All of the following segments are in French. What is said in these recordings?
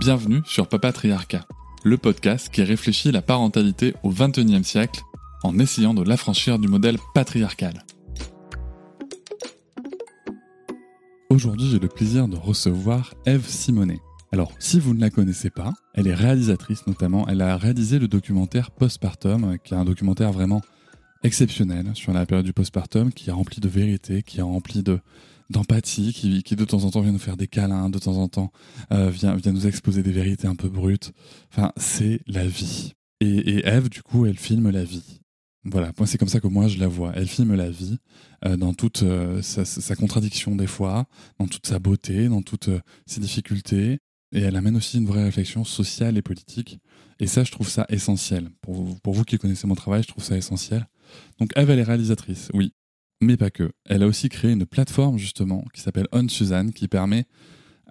Bienvenue sur Papatriarcat, le podcast qui réfléchit la parentalité au XXIe siècle en essayant de l'affranchir du modèle patriarcal. Aujourd'hui, j'ai le plaisir de recevoir Eve Simonet. Alors, si vous ne la connaissez pas, elle est réalisatrice notamment. Elle a réalisé le documentaire Postpartum, qui est un documentaire vraiment exceptionnel sur la période du postpartum, qui est rempli de vérité, qui est rempli de d'empathie, qui, qui de temps en temps vient nous faire des câlins, de temps en temps euh, vient, vient nous exposer des vérités un peu brutes. Enfin, c'est la vie. Et, et Eve, du coup, elle filme la vie. Voilà, moi c'est comme ça que moi je la vois. Elle filme la vie euh, dans toute euh, sa, sa, contradiction des fois, dans toute sa beauté, dans toutes euh, ses difficultés. Et elle amène aussi une vraie réflexion sociale et politique. Et ça, je trouve ça essentiel. Pour vous, pour vous qui connaissez mon travail, je trouve ça essentiel. Donc Eve, elle est réalisatrice, oui mais pas que. Elle a aussi créé une plateforme justement qui s'appelle On Suzanne qui permet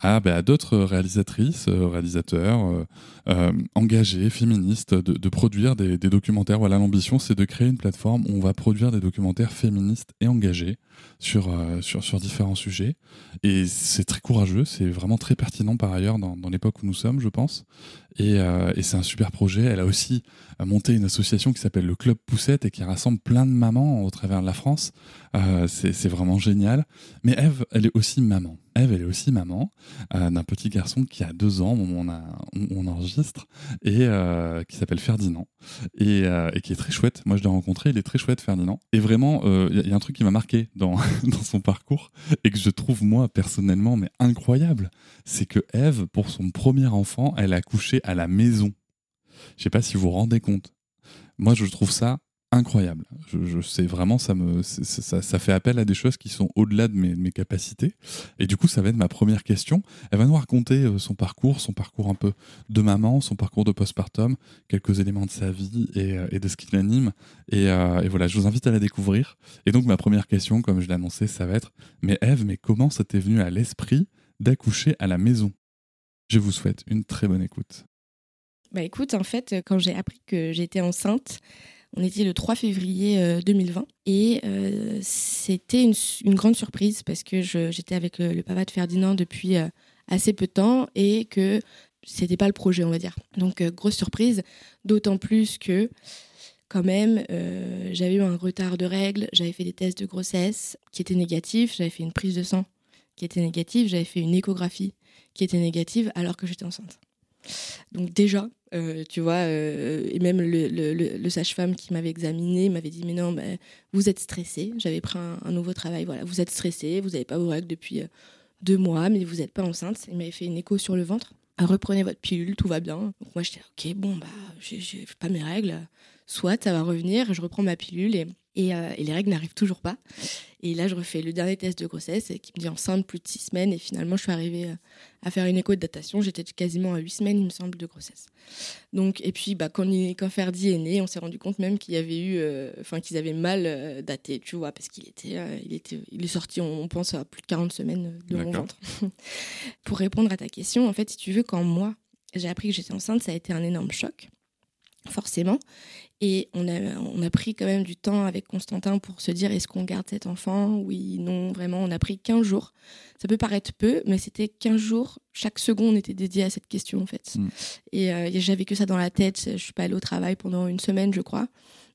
à, bah, d'autres réalisatrices, euh, réalisateurs euh, euh, engagés, féministes, de, produire des, documentaires. Voilà, l'ambition, c'est de créer une plateforme où on va produire des documentaires féministes et engagés sur, sur, différents sujets. Et c'est très courageux, c'est vraiment très pertinent par ailleurs dans, l'époque où nous sommes, je pense. Et, et c'est un super projet. Elle a aussi monté une association qui s'appelle le Club Poussette et qui rassemble plein de mamans au travers de la France. C'est vraiment génial. Mais Eve, elle est aussi maman. Eve, elle est aussi maman euh, d'un petit garçon qui a deux ans, on, enregistre, et euh, qui s'appelle Ferdinand, et, euh, et, qui est très chouette. Moi, je l'ai rencontré, il est très chouette, Ferdinand. Et vraiment, il y, a un truc qui m'a marqué dans, son parcours, et que je trouve, moi, personnellement, mais incroyable, c'est que Eve, pour son premier enfant, elle a couché à la maison. Je sais pas si vous vous rendez compte. Moi, je trouve ça incroyable. Je, sais vraiment, ça me, ça, ça, fait appel à des choses qui sont au-delà de mes, mes, capacités. Et du coup, ça va être ma première question. Elle va nous raconter euh, son parcours, son parcours un peu de maman, son parcours de postpartum, quelques éléments de sa vie et, euh, de ce qui l'anime. Et, euh, et, voilà, je vous invite à la découvrir. Et donc, ma première question, comme je l'ai annoncé, ça va être, mais Eve, mais comment ça t'est venu à l'esprit d'accoucher à la maison? Je vous souhaite une très bonne écoute. Bah écoute, en fait, quand j'ai appris que j'étais enceinte, on était le 3 février 2020 et euh, c'était une, grande surprise parce que j'étais avec le, le, papa de Ferdinand depuis euh, assez peu de temps et que c'était pas le projet, on va dire. Donc euh, grosse surprise, d'autant plus que quand même j'avais eu un retard de règles, j'avais fait des tests de grossesse qui étaient négatifs, j'avais fait une prise de sang qui était négative, j'avais fait une échographie qui était négative alors que j'étais enceinte. Donc déjà, euh, tu vois, euh, et même le, sage-femme qui m'avait examiné m'avait dit, mais non, vous êtes stressé. J'avais pris un, un, nouveau travail, voilà, vous êtes stressé, vous n'avez pas vos règles depuis euh, deux mois, mais vous n'êtes pas enceinte. Il m'avait fait une écho sur le ventre. Ah, reprenez votre pilule, tout va bien. Donc moi, j'étais, ok, bon, bah, j'ai pas mes règles, soit ça va revenir, je reprends ma pilule et, et, euh, et les règles n'arrivent toujours pas. Et là, je refais le dernier test de grossesse qui me dit enceinte plus de six semaines. Et finalement, je suis arrivée à faire une écho de datation. J'étais quasiment à huit semaines, il me semble, de grossesse. Donc, et puis, bah, quand, quand Ferdi est né, on s'est rendu compte même qu'il y avait eu, enfin, euh, qu'ils avaient mal euh, daté, tu vois, parce qu'il était, euh, il était, il est sorti, on, on, pense, à plus de 40 semaines de mon ventre. Pour répondre à ta question, en fait, si tu veux, quand moi, j'ai appris que j'étais enceinte, ça a été un énorme choc forcément. Et on a, on a pris quand même du temps avec Constantin pour se dire est-ce qu'on garde cet enfant? Oui, non, vraiment, on a pris 15 jours. Ça peut paraître peu, mais c'était 15 jours, chaque seconde était dédiée à cette question en fait. Mm. Et euh, j'avais que ça dans la tête, je suis pas allée au travail pendant une semaine, je crois.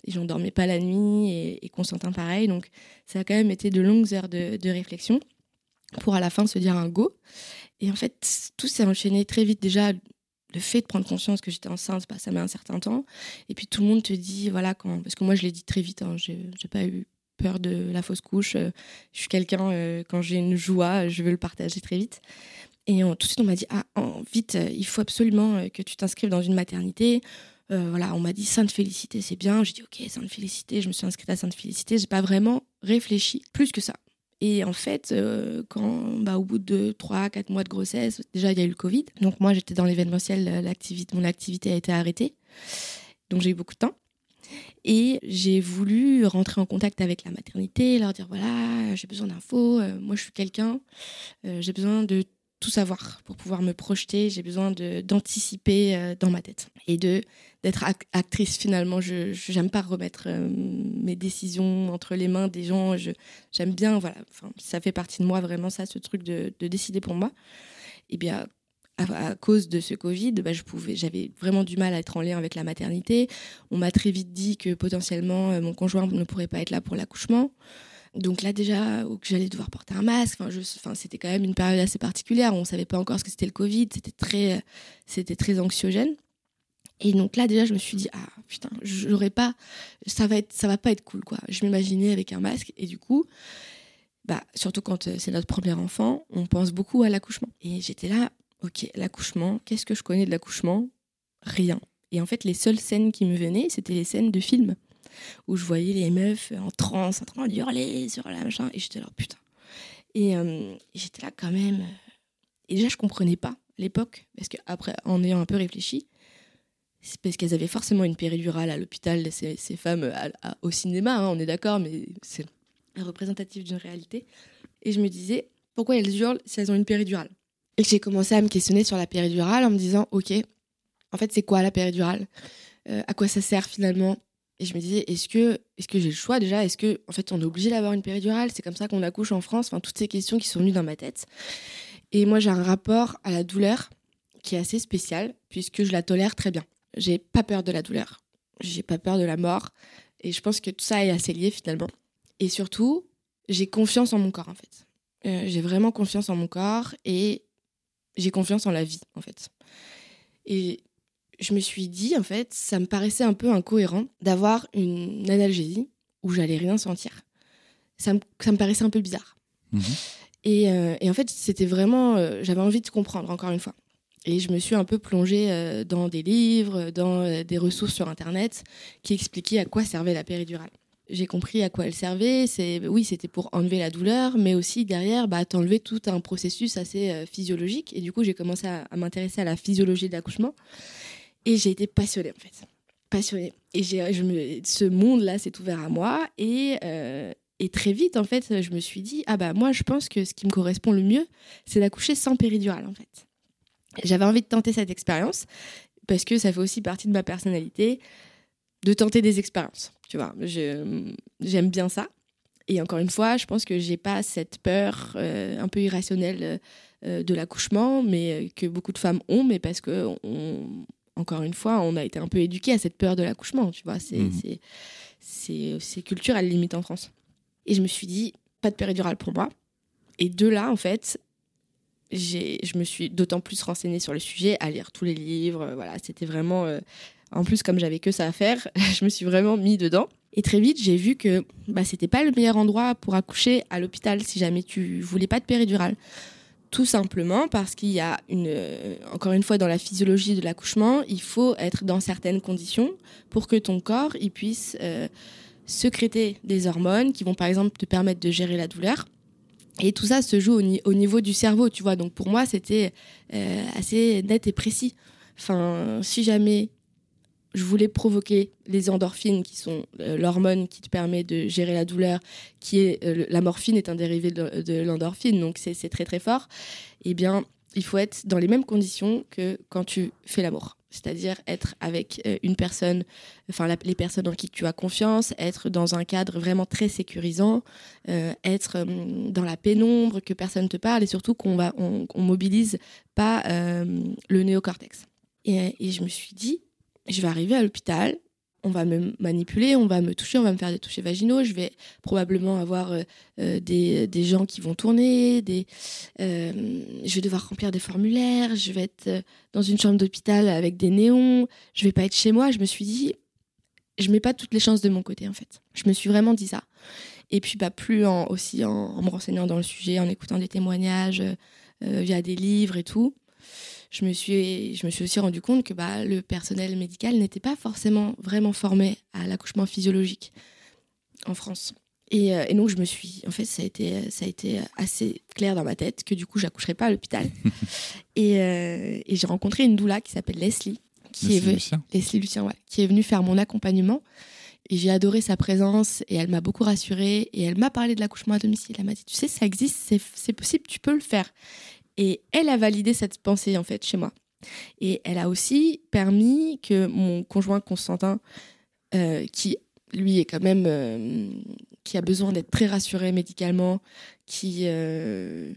Et j'en dormais pas la nuit, et, et, Constantin pareil. Donc ça a quand même été de longues heures de, de réflexion pour à la fin se dire un go. Et en fait, tout s'est enchaîné très vite déjà le fait de prendre conscience que j'étais enceinte, bah, ça met un certain temps. Et puis tout le monde te dit, voilà. Parce que moi, je l'ai dit très vite, hein, j'ai pas eu peur de la fausse couche. Euh, je suis quelqu'un, euh, quand j'ai une joie, je veux le partager très vite. Et tout de suite, on m'a dit, ah, vite, euh, il faut absolument que tu t'inscrives dans une maternité. Voilà, on m'a dit Sainte Félicité, c'est bien. J'ai dit, ok, Sainte Félicité, je me suis inscrite à Sainte Félicité. J'ai pas vraiment réfléchi plus que ça. Et en fait, euh, quand, bah, au bout de 3, 4 mois de grossesse, déjà il y a eu le Covid. Donc moi j'étais dans l'événementiel, l'activité, mon activité a été arrêtée. Donc j'ai eu beaucoup de temps. Et j'ai voulu rentrer en contact avec la maternité, leur dire voilà, j'ai besoin d'infos, euh, moi je suis quelqu'un, euh, j'ai besoin de tout savoir pour pouvoir me projeter, j'ai besoin d'anticiper euh, dans ma tête et de d'être actrice finalement. Je j'aime pas remettre mes décisions entre les mains des gens. J'aime bien voilà, ça fait partie de moi vraiment ça, ce truc de, de décider pour moi. Et bien à, cause de ce Covid, bah, je pouvais, j'avais vraiment du mal à être en lien avec la maternité. On m'a très vite dit que potentiellement euh, mon conjoint ne pourrait pas être là pour l'accouchement. Donc là déjà, que j'allais devoir porter un masque. Enfin, c'était quand même une période assez particulière. On savait pas encore ce que c'était le Covid. C'était très, c'était très anxiogène. Et donc là déjà, je me suis dit ah putain, j'aurais pas, ça va être, ça va pas être cool quoi. Je m'imaginais avec un masque et du coup, bah surtout quand euh, c'est notre premier enfant, on pense beaucoup à l'accouchement. Et j'étais là, ok, l'accouchement, qu'est-ce que je connais de l'accouchement? Rien. Et en fait, les seules scènes qui me venaient, c'était les scènes de films où je voyais les meufs en transe, en train de hurler sur la machin, et j'étais là, putain. Et euh, j'étais là quand même. Et déjà, je comprenais pas l'époque, parce qu'après, en ayant un peu réfléchi, c'est parce qu'elles avaient forcément une péridurale à l'hôpital, ces, ces, femmes au cinéma, hein, on est d'accord, mais c'est représentatif d'une réalité. Et je me disais, pourquoi elles hurlent si elles ont une péridurale? Et j'ai commencé à me questionner sur la péridurale en me disant, ok, en fait, c'est quoi la péridurale? Euh, À quoi ça sert finalement? Et je me disais, est-ce que, est que j'ai le choix déjà? Est-ce que, en fait, on est obligé d'avoir une péridurale? C'est comme ça qu'on accouche en France toutes ces questions qui sont venues dans ma tête. Et moi, j'ai un rapport à la douleur qui est assez spécial puisque je la tolère très bien. J'ai pas peur de la douleur. J'ai pas peur de la mort. Et je pense que tout ça est assez lié finalement. Et surtout, j'ai confiance en mon corps en fait. Euh, j'ai vraiment confiance en mon corps et j'ai confiance en la vie, en fait. Et je me suis dit, en fait, ça me paraissait un peu incohérent d'avoir une analgésie où j'allais rien sentir. Ça me, ça me paraissait un peu bizarre. Mhm. Et, euh, et, en fait, c'était vraiment. Euh, j'avais envie de comprendre, encore une fois. Et je me suis un peu plongée euh, dans des livres, dans des ressources sur Internet qui expliquaient à quoi servait la péridurale j'ai compris à quoi elle servait. C'est oui, c'était pour enlever la douleur, mais aussi derrière, bah, t'enlever tout un processus assez physiologique. Et du coup, j'ai commencé à, m'intéresser à la physiologie de l'accouchement, et j'ai été passionnée en fait, passionnée. Et je me, ce monde-là s'est ouvert à moi, et euh, et très vite en fait, je me suis dit ah bah moi, je pense que ce qui me correspond le mieux, c'est d'accoucher sans péridurale en fait. J'avais envie de tenter cette expérience parce que ça fait aussi partie de ma personnalité de tenter des expériences. Tu vois, j'aime bien ça. Et encore une fois, je pense que j'ai pas cette peur euh, un peu irrationnelle euh, de l'accouchement, mais que beaucoup de femmes ont, mais parce que, encore une fois, on a été un peu éduqué à cette peur de l'accouchement. Tu vois, c'est mmh. c'est culturel limite en France. Et je me suis dit, pas de péridurale pour moi. Et de là, en fait, je me suis d'autant plus renseignée sur le sujet, à lire tous les livres. Voilà, c'était vraiment euh, en plus, comme j'avais que ça à faire, je me suis vraiment mis dedans. Et très vite, j'ai vu que bah, c'était pas le meilleur endroit pour accoucher à l'hôpital si jamais tu voulais pas de péridurale. Tout simplement parce qu'il y a une, encore une fois, dans la physiologie de l'accouchement, il faut être dans certaines conditions pour que ton corps il puisse euh, sécréter des hormones qui vont par exemple te permettre de gérer la douleur. Et tout ça se joue au, niveau du cerveau, tu vois. Donc pour moi, c'était euh, assez net et précis. Enfin, si jamais je voulais provoquer les endorphines, qui sont euh, l'hormone qui te permet de gérer la douleur, qui est euh, la morphine est un dérivé de, l'endorphine, donc c'est très très fort. Eh bien, il faut être dans les mêmes conditions que quand tu fais l'amour, c'est-à-dire être avec euh, une personne, enfin les personnes en qui tu as confiance, être dans un cadre vraiment très sécurisant, être dans la pénombre, que personne te parle et surtout qu'on va mobilise pas le néocortex. Et je me suis dit, je vais arriver à l'hôpital, on va me manipuler, on va me toucher, on va me faire des touchés vaginaux, je vais probablement avoir euh, euh, des, des, gens qui vont tourner, euh, je vais devoir remplir des formulaires, je vais être dans une chambre d'hôpital avec des néons, je vais pas être chez moi. Je me suis dit, je mets pas toutes les chances de mon côté en fait. Je me suis vraiment dit ça. Et puis bah, plus aussi en me renseignant dans le sujet, en écoutant des témoignages via des livres et tout je me suis, je me suis aussi rendu compte que bah, le personnel médical n'était pas forcément vraiment formé à l'accouchement physiologique en France. Et, euh, et donc, je me suis. En fait, ça a, été, ça a été assez clair dans ma tête que du coup, j'accoucherais pas à l'hôpital. et euh, et j'ai rencontré une doula qui s'appelle Leslie. Qui Leslie est venue- Lucien. Leslie Lucien, ouais, qui est venue faire mon accompagnement. Et j'ai adoré sa présence et elle m'a beaucoup rassurée. Et elle m'a parlé de l'accouchement à domicile. Elle m'a dit Tu sais, ça existe, c'est possible, tu peux le faire. Et elle a validé cette pensée, en fait, chez moi. Et elle a aussi permis que mon conjoint Constantin, euh, qui lui est quand même. euh, qui a besoin d'être très rassuré médicalement, qui. euh,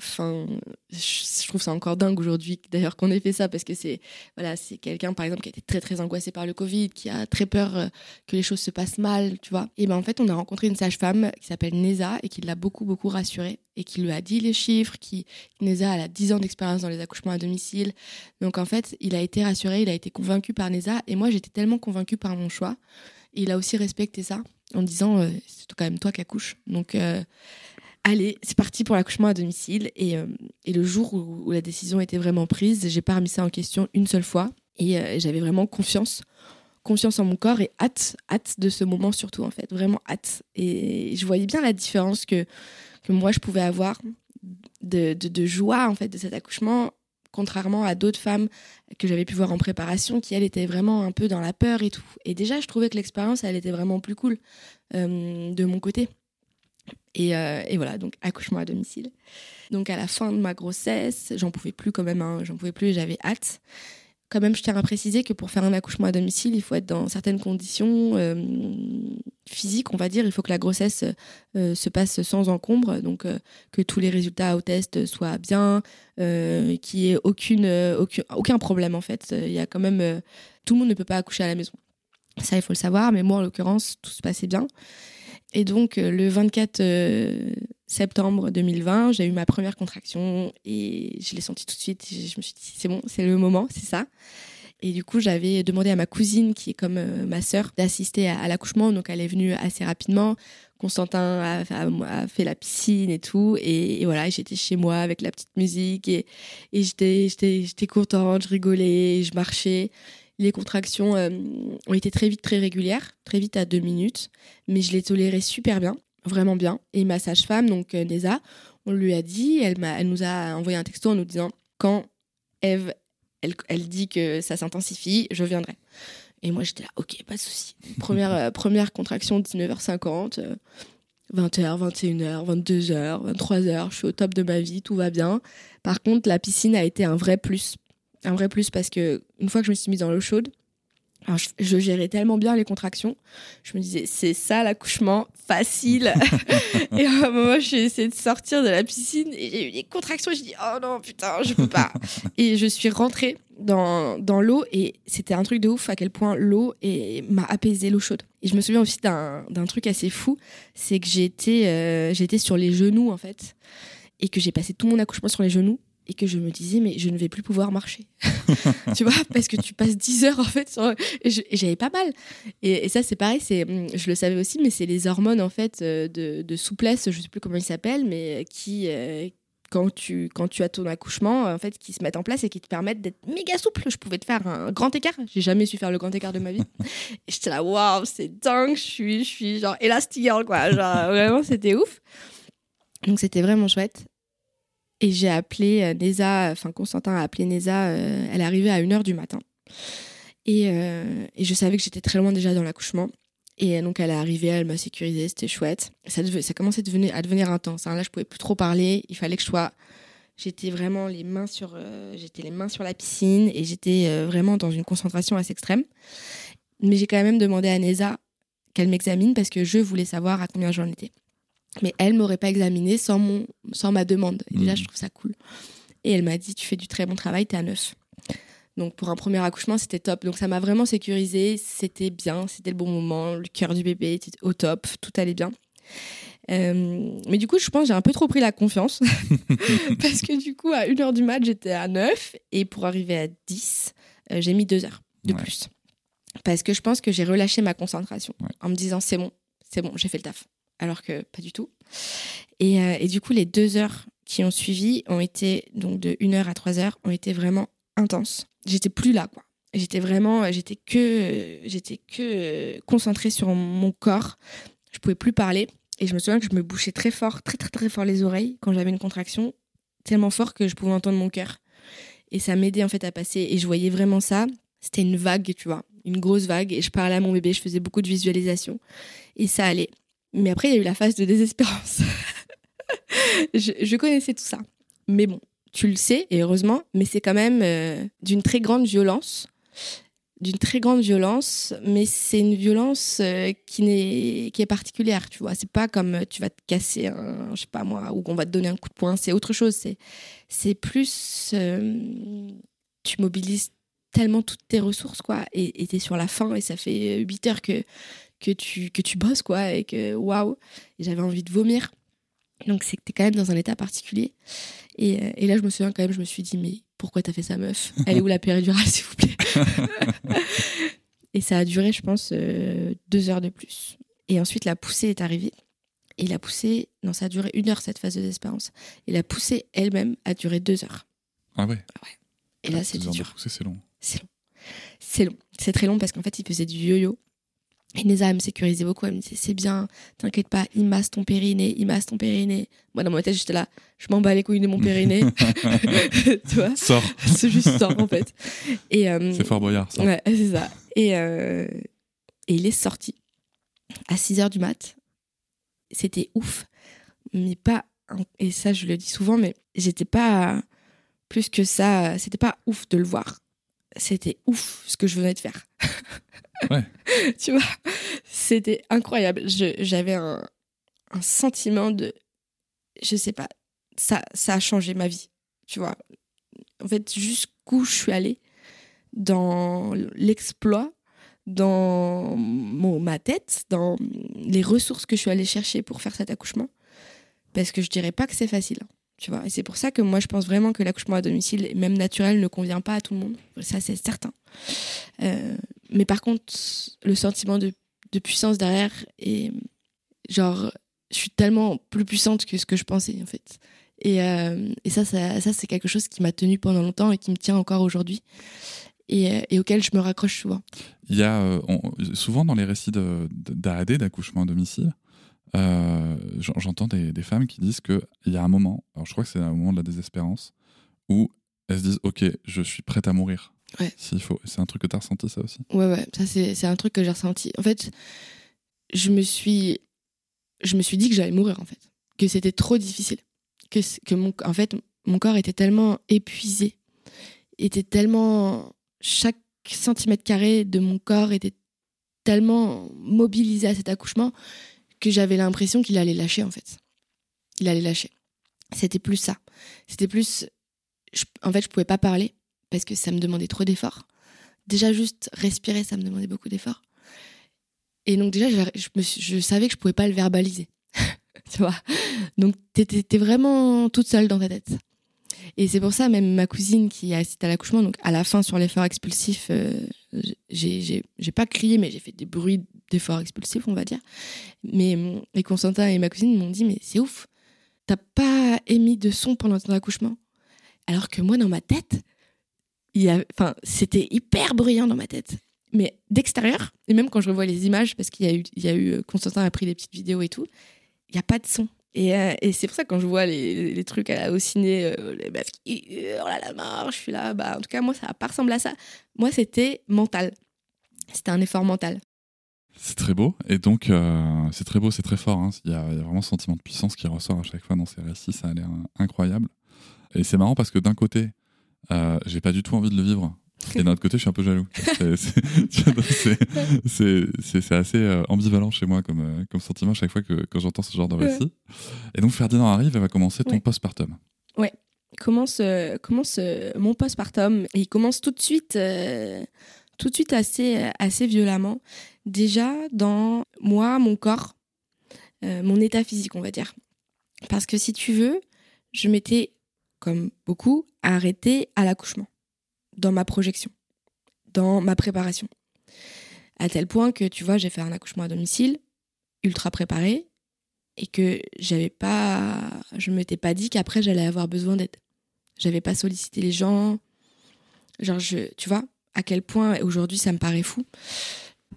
Enfin, je trouve ça encore dingue aujourd'hui, d'ailleurs, qu'on ait fait ça, parce que c'est voilà, c'est quelqu'un, par exemple, qui a été très, très angoissé par le Covid, qui a très peur euh, que les choses se passent mal, tu vois. Et ben en fait, on a rencontré une sage-femme qui s'appelle Neza et qui l'a beaucoup, beaucoup rassurée et qui lui a dit les chiffres, qui, Neza, a 10 ans d'expérience dans les accouchements à domicile. Donc en fait, il a été rassuré, il a été convaincu par Neza et moi, j'étais tellement convaincue par mon choix. Il a aussi respecté ça en disant euh, c'est quand même toi qui accouches. Donc euh, allez, c'est parti pour l'accouchement à domicile. Et, euh, et le jour où, la décision était vraiment prise, j'ai pas remis ça en question une seule fois. Et euh, j'avais vraiment confiance, confiance en mon corps et hâte, hâte de ce moment surtout en fait, vraiment hâte. Et je voyais bien la différence que, moi je pouvais avoir de joie en fait de cet accouchement, contrairement à d'autres femmes que j'avais pu voir en préparation qui elles étaient vraiment un peu dans la peur et tout. Et déjà je trouvais que l'expérience elle était vraiment plus cool euh, de mon côté. Et, euh, et voilà, donc accouchement à domicile. Donc à la fin de ma grossesse, j'en pouvais plus quand même, hein, j'en pouvais plus, j'avais hâte. Quand même, je tiens à préciser que pour faire un accouchement à domicile, il faut être dans certaines conditions euh, physiques, on va dire. Il faut que la grossesse euh, se passe sans encombre, donc que tous les résultats au test soient bien, qu'il n'y ait aucun, aucun problème en fait. Il y a quand même, tout le monde ne peut pas accoucher à la maison. Ça, il faut le savoir, mais moi, en l'occurrence, tout se passait bien. Et donc, euh, le 24 euh, septembre 2020, j'ai eu ma première contraction et je l'ai senti tout de suite. Je me suis dit, c'est bon, c'est le moment, c'est ça. Et du coup, j'avais demandé à ma cousine, qui est comme euh, ma sœur, d'assister à, l'accouchement. Donc, elle est venue assez rapidement. Constantin a, fait la piscine et tout. Et, voilà, j'étais chez moi avec la petite musique et, et j'étais contente, je rigolais, je marchais. Les contractions euh, ont été très vite, très régulières, très vite à deux minutes. Mais je les tolérais super bien, vraiment bien. Et ma sage-femme, donc euh, Neza, on lui a dit, elle, nous a envoyé un texto en nous disant quand Eve, elle, elle dit que ça s'intensifie, je viendrai. Et moi, j'étais là, ok, pas de souci. Première, euh, première contraction, 19h50, euh, 20h, 21h, 22h, 23h, je suis au top de ma vie, tout va bien. Par contre, la piscine a été un vrai plus. Un vrai plus parce que une fois que je me suis mise dans l'eau chaude, alors je, je gérais tellement bien les contractions, je me disais, c'est ça l'accouchement, facile. et à un moment, j'ai essayé de sortir de la piscine et j'ai eu des contractions. J'ai dit, oh non, putain, je peux pas. et je suis rentrée dans, dans l'eau et c'était un truc de ouf à quel point l'eau m'a apaisé l'eau chaude. Et je me souviens aussi d'un d'un truc assez fou, c'est que j'étais euh, j'étais sur les genoux en fait et que j'ai passé tout mon accouchement sur les genoux et que je me disais mais je ne vais plus pouvoir marcher. tu vois parce que tu passes 10 heures en fait sur... et j'avais pas mal. Et, et ça c'est pareil, c'est je le savais aussi mais c'est les hormones en fait euh, de, de souplesse, je sais plus comment ils s'appellent mais qui euh, quand tu, quand tu as ton accouchement, en fait, qui se mettent en place et qui te permettent d'être méga souple. Je pouvais te faire un grand écart. J'ai jamais su faire le grand écart de ma vie. et j'étais là, waouh, c'est dingue. Je suis, je suis genre élastigante, quoi. Genre, vraiment, c'était ouf. Donc, c'était vraiment chouette. Et j'ai appelé euh, Neza, enfin, Constantin a appelé Neza. euh, elle arrivée à 1h du matin. Et, euh, et je savais que j'étais très loin déjà dans l'accouchement. Et donc elle est arrivée, elle m'a sécurisée, c'était chouette. Ça, commençait à devenir, intense. hein. Là, je pouvais plus trop parler. Il fallait que je sois. J'étais vraiment les mains sur, j'étais les mains sur la piscine et j'étais vraiment dans une concentration assez extrême. Mais j'ai quand même demandé à Neza qu'elle m'examine parce que je voulais savoir à combien j'en étais. Mais elle m'aurait pas examiné sans mon, sans ma demande. Et déjà, Mhm. je trouve ça cool. Et elle m'a dit, tu fais du très bon travail, t'es à 9. Donc pour un premier accouchement, c'était top. Donc ça m'a vraiment sécurisée. C'était bien, c'était le bon moment. Le cœur du bébé était au top, tout allait bien. Euh, mais du coup, je pense que j'ai un peu trop pris la confiance. parce que du coup, à 1h du mat, j'étais à 9. Et pour arriver à 10, euh, j'ai mis 2 heures de Ouais. plus. Parce que je pense que j'ai relâché ma concentration Ouais. en me disant c'est bon, c'est bon, j'ai fait le taf. Alors que pas du tout. Et, euh, et du coup, les deux heures qui ont suivi ont été, donc de 1h à 3h, ont été vraiment intenses. J'étais plus là, quoi. J'étais vraiment, j'étais que, j'étais que euh, concentrée sur mon corps. je pouvais plus parler. Et je me souviens que je me bouchais très fort, très très très fort les oreilles quand j'avais une contraction, tellement fort que je pouvais entendre mon cœur. Et ça m'aidait en fait à passer. Et je voyais vraiment ça. C'était une vague, tu vois, une grosse vague. Et je parlais à mon bébé, je faisais beaucoup de visualisation. Et ça allait. Mais après, il y a eu la phase de désespérance. je, connaissais tout ça. Mais bon, tu le sais, et heureusement, mais c'est quand même euh, d'une très grande violence. D'une très grande violence, mais c'est une violence euh, qui, n'est, qui est particulière, tu vois. C'est pas comme euh, tu vas te casser, un, je sais pas moi, ou qu'on va te donner un coup de poing, c'est autre chose. C'est, plus. tu mobilises tellement toutes tes ressources, quoi, et tu es sur la fin, et ça fait 8 heures que, que, tu, que tu bosses, quoi, et que waouh, j'avais envie de vomir. Donc c'est que t'es quand même dans un état particulier. Et, euh, et, là, je me souviens quand même, je me suis dit, mais pourquoi t'as fait ça, meuf? Elle est où la péridurale, s'il vous plaît? Et ça a duré, je pense, euh, deux heures de plus. Et ensuite, la poussée est arrivée. Et la poussée, non, ça a duré une heure, cette phase de désespérance. Et la poussée elle-même a duré deux heures. Ah ouais Ouais. Et là, dur. C'est long. C'est long. C'est long. C'est très long parce qu'en fait, il faisait du yo-yo. Et Neza, elle me sécurisait beaucoup. Elle me disait C'est bien, t'inquiète pas, il masse ton périnée, il masse ton périnée. Moi, dans ma tête, j'étais là Je m'en bats les couilles de mon périnée. tu vois Sors. C'est juste sort, en fait. Et, euh, c'est fort boyard, ça. Ouais, c'est ça. Et, euh, et il est sorti à 6 h du mat. C'était ouf. Mais pas. Et ça, je le dis souvent, mais j'étais pas. Plus que ça, c'était pas ouf de le voir. C'était ouf ce que je venais de faire. Ouais. tu vois, c'était incroyable. J'avais un, un, sentiment de. Je sais pas, ça, ça a changé ma vie. Tu vois, en fait, jusqu'où je suis allée dans l'exploit, dans mon, ma tête, dans les ressources que je suis allée chercher pour faire cet accouchement. Parce que je dirais pas que c'est facile. Tu vois, et c'est pour ça que moi je pense vraiment que l'accouchement à domicile, même naturel, ne convient pas à tout le monde. Ça, c'est certain. Euh, mais par contre, le sentiment de, puissance derrière est genre, je suis tellement plus puissante que ce que je pensais en fait. Et, euh, et ça, ça, ça c'est quelque chose qui m'a tenu pendant longtemps et qui me tient encore aujourd'hui. Et, euh, auquel je me raccroche souvent. Il y a souvent dans les récits d'AAD, d'accouchement à domicile, j'entends des, des, femmes qui disent qu'il y a un moment, alors je crois que c'est un moment de la désespérance, où elles se disent Ok, je suis prête à mourir. Ouais. S'il faut. C'est un truc que tu as ressenti, ça aussi? Ouais, ouais, ça c'est un truc que j'ai ressenti. En fait, je me suis, je me suis dit que j'allais mourir, en fait. Que c'était trop difficile. Que, que mon, en fait, mon corps était tellement épuisé, était tellement. Chaque centimètre carré de mon corps était tellement mobilisé à cet accouchement que j'avais l'impression qu'il allait lâcher, en fait. Il allait lâcher. C'était plus ça. C'était plus. en fait, je pouvais pas parler parce que ça me demandait trop d'efforts. Déjà, juste respirer, ça me demandait beaucoup d'efforts. Et donc, déjà, je, savais que je pouvais pas le verbaliser. tu vois? Donc, tu étais vraiment toute seule dans ta tête. Et c'est pour ça, même ma cousine qui a assisté à l'accouchement, donc à la fin sur l'effort expulsif, euh, j'ai pas crié, mais j'ai fait des bruits d'effort expulsif, on va dire. Mais et Constantin et ma cousine m'ont dit, mais c'est ouf, t'as pas émis de son pendant ton accouchement. Alors que moi, dans ma tête, enfin, c'était hyper bruyant dans ma tête. Mais d'extérieur, et même quand je revois les images, parce qu'il y a eu, il a eu, euh, Constantin a pris des petites vidéos et tout, il n'y a pas de son. Et, euh, et c'est pour ça que quand je vois les, trucs à, au ciné, euh, les meufs qui hurlent à la mort, je suis là, bah, en tout cas, moi, ça n'a pas ressemblé à ça. Moi, c'était mental. C'était un effort mental. C'est très beau. Et donc, c'est très beau, c'est très fort. Hein. Il, y a, il, y a, vraiment ce sentiment de puissance qui ressort à chaque fois dans ces récits. Ça a l'air incroyable. Et c'est marrant parce que d'un côté, euh, j'ai pas du tout envie de le vivre. Et d'un autre côté, je suis un peu jaloux. C'est assez euh, ambivalent chez moi comme, euh, comme sentiment chaque fois que quand j'entends ce genre de récit. Et donc, Ferdinand arrive et va commencer ton postpartum. Ouais, commence, commence mon postpartum. Et il commence tout de suite, tout de suite assez, assez violemment. Déjà dans moi, mon corps, mon état physique, on va dire. Parce que si tu veux, je m'étais comme beaucoup, arrêté à l'accouchement, dans ma projection, dans ma préparation. À tel point que, tu vois, j'ai fait un accouchement à domicile, ultra préparé, et que j'avais pas, je m'étais pas dit qu'après j'allais avoir besoin d'aide. J'avais pas sollicité les gens. Genre, tu vois, à quel point aujourd'hui ça me paraît fou.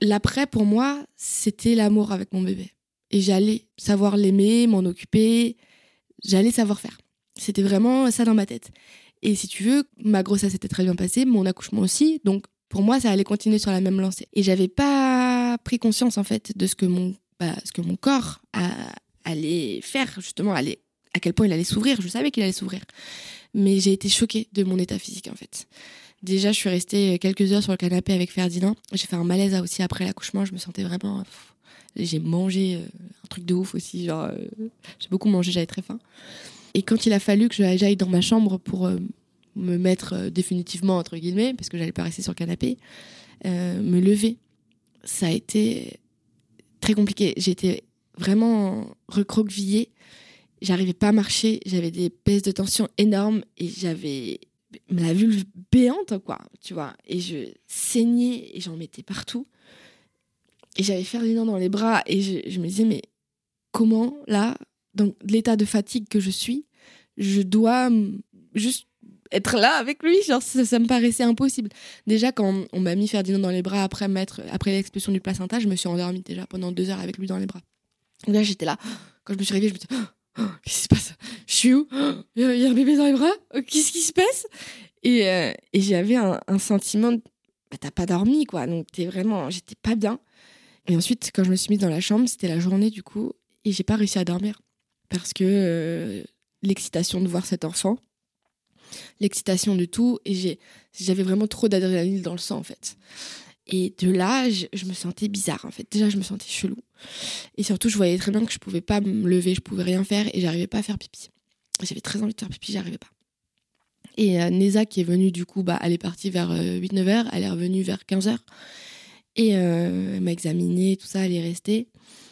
L'après, pour moi, c'était l'amour avec mon bébé. et j'allais savoir l'aimer, m'en occuper, j'allais savoir faire. C'était vraiment ça dans ma tête. Et si tu veux, ma grossesse était très bien passée, mon accouchement aussi, donc pour moi, ça allait continuer sur la même lancée. Et j'avais pas pris conscience en fait de ce que mon, bah, ce que mon corps allait faire justement, allait, à quel point il allait s'ouvrir. Je savais qu'il allait s'ouvrir, mais j'ai été choquée de mon état physique en fait. Déjà, je suis restée quelques heures sur le canapé avec Ferdinand. J'ai fait un malaise aussi après l'accouchement. Je me sentais vraiment. J'ai mangé euh, un truc de ouf aussi. Genre, euh, j'ai beaucoup mangé, j'avais très faim. Et quand il a fallu que j'aille dans ma chambre pour euh, me mettre définitivement, entre guillemets, parce que j'allais pas rester sur le canapé, me lever, ça a été très compliqué. J'étais vraiment recroquevillée. J'arrivais pas à marcher. J'avais des baisses de tension énormes et j'avais la vulve béante, quoi, tu vois. Et je saignais et j'en mettais partout. Et j'avais Ferdinand dans les bras et je, me disais, mais comment, là, dans l'état de fatigue que je suis, je dois juste être là avec lui genre ça, me paraissait impossible déjà quand on m'a mis Ferdinand dans les bras après mettre après l'expulsion du placenta je me suis endormie déjà pendant deux heures avec lui dans les bras là j'étais là quand je me suis réveillée je me Oh, qu'est-ce qui se passe? Je suis où? Il y a un bébé dans les bras? Oh, Qu'est-ce qui se passe? Et, euh, et j'avais un, sentiment de, bah, t'as pas dormi, quoi. Donc, t'es vraiment, j'étais pas bien. Et ensuite, quand je me suis mise dans la chambre, c'était la journée, du coup, et j'ai pas réussi à dormir. Parce que euh, l'excitation de voir cet enfant, l'excitation de tout, et j'avais vraiment trop d'adrénaline dans le sang, en fait. Et de là, je, me sentais bizarre en fait. Déjà, je me sentais chelou. Et surtout, je voyais très bien que je pouvais pas me lever, je pouvais rien faire et j'arrivais pas à faire pipi. J'avais très envie de faire pipi, j'arrivais pas. Et euh, Neza, qui est venue du coup, bah, elle est partie vers 8-9 euh, heures, elle est revenue vers 15 heures. Et euh, elle m'a examinée, tout ça, elle est restée.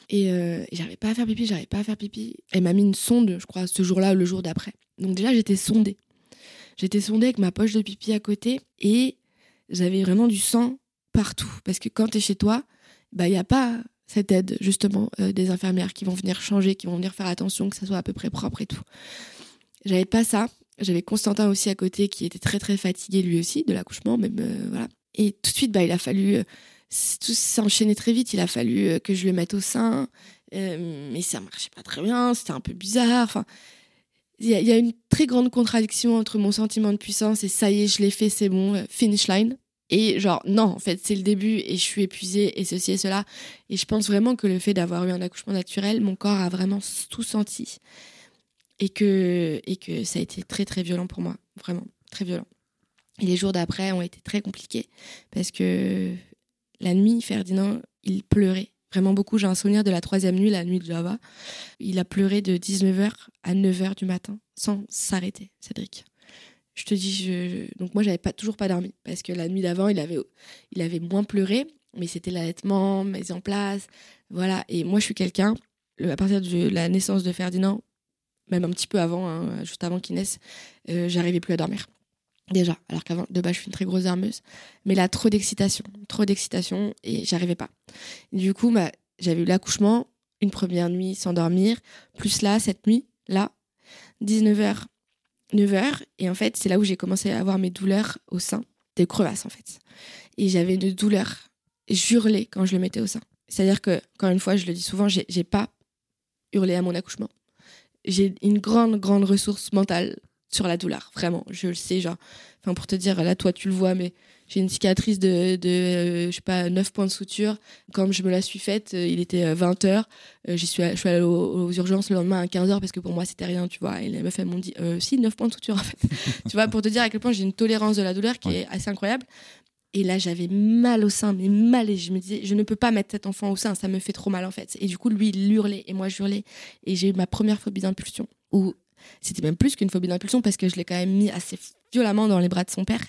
Et, j'arrivais pas à faire pipi, j'arrivais pas à faire pipi. Elle m'a mis une sonde, je crois, ce jour-là ou le jour d'après. Donc déjà, j'étais sondée. J'étais sondée avec ma poche de pipi à côté et j'avais vraiment du sang partout. Parce que quand tu es chez toi, bah, il n'y a pas cette aide, justement, euh, des infirmières qui vont venir changer, qui vont venir faire attention que ça soit à peu près propre et tout. J'avais pas ça. J'avais Constantin aussi à côté qui était très très fatigué lui aussi de l'accouchement, même euh, voilà. Et tout de suite, bah, il a fallu euh, tout s'enchaîner très vite. Il a fallu que je le mette au sein, mais ça marchait pas très bien. C'était un peu bizarre. Enfin, il y, a une très grande contradiction entre mon sentiment de puissance et ça y est, je l'ai fait, c'est bon, finish line. Et genre, non, en fait, c'est le début et je suis épuisée et ceci et cela. Et je pense vraiment que le fait d'avoir eu un accouchement naturel, mon corps a vraiment tout senti. Et que, et que ça a été très, très violent pour moi. Vraiment, très violent. Et les jours d'après ont été très compliqués parce que la nuit, Ferdinand, il pleurait vraiment beaucoup. J'ai un souvenir de la troisième nuit, la nuit de Java. Il a pleuré de 19h à 9h du matin sans s'arrêter, Cédric je te dis, je, donc moi, j'avais pas, toujours pas dormi parce que la nuit d'avant, il avait, il avait moins pleuré, mais c'était l'allaitement, mise en place. Voilà. Et moi, je suis quelqu'un, à partir de la naissance de Ferdinand, même un petit peu avant, hein, juste avant qu'il naisse, euh, j'arrivais plus à dormir. Déjà, alors qu'avant, de base, je suis une très grosse armeuse. Mais là, trop d'excitation, trop d'excitation, et j'arrivais pas. Du coup, bah, j'avais eu l'accouchement, une première nuit sans dormir, plus là, cette nuit, là, 19h, 9h. Et en fait, c'est là où j'ai commencé à avoir mes douleurs au sein, des crevasses en fait. Et j'avais une douleur hurlée quand je le mettais au sein. C'est-à-dire que, encore une fois, je le dis souvent, j'ai pas hurlé à mon accouchement. J'ai une grande, grande ressource mentale sur la douleur, vraiment. Je le sais, genre. Enfin, pour te dire, là, toi, tu le vois, mais j'ai une cicatrice de, de euh, je sais pas, 9 points de suture. Comme je me la suis faite, euh, il était 20h. Euh, j'y suis, je suis allée aux, urgences le lendemain à 15h parce que pour moi, c'était rien, tu vois. Et les meufs, elles m'ont dit, si, 9 points de suture, en fait. tu vois, pour te dire à quel point j'ai une tolérance de la douleur qui est assez incroyable. Et là, j'avais mal au sein, mais mal. Et je me disais, je ne peux pas mettre cet enfant au sein, ça me fait trop mal, en fait. Et du coup, lui, il hurlait et moi, je hurlais. Et j'ai eu ma première phobie d'impulsion où c'était même plus qu'une phobie d'impulsion parce que je l'ai quand même mis assez violemment dans les bras de son père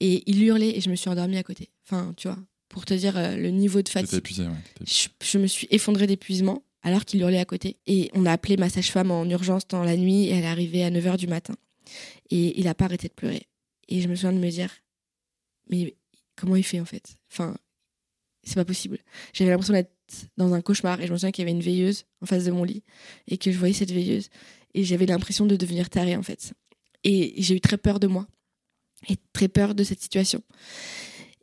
et il hurlait et je me suis endormie à côté. Enfin, tu vois, pour te dire euh, le niveau de fatigue. Épuisé, ouais, je, je, me suis effondrée d'épuisement alors qu'il hurlait à côté. Et on a appelé ma sage-femme en urgence dans la nuit et elle est arrivée à 9h du matin. Et il n'a pas arrêté de pleurer. Et je me souviens de me dire, mais comment il fait en fait? Enfin, c'est pas possible. J'avais l'impression d'être dans un cauchemar et je me souviens qu'il y avait une veilleuse en face de mon lit et que je voyais cette veilleuse et j'avais l'impression de devenir tarée en fait. Et j'ai eu très peur de moi et très peur de cette situation.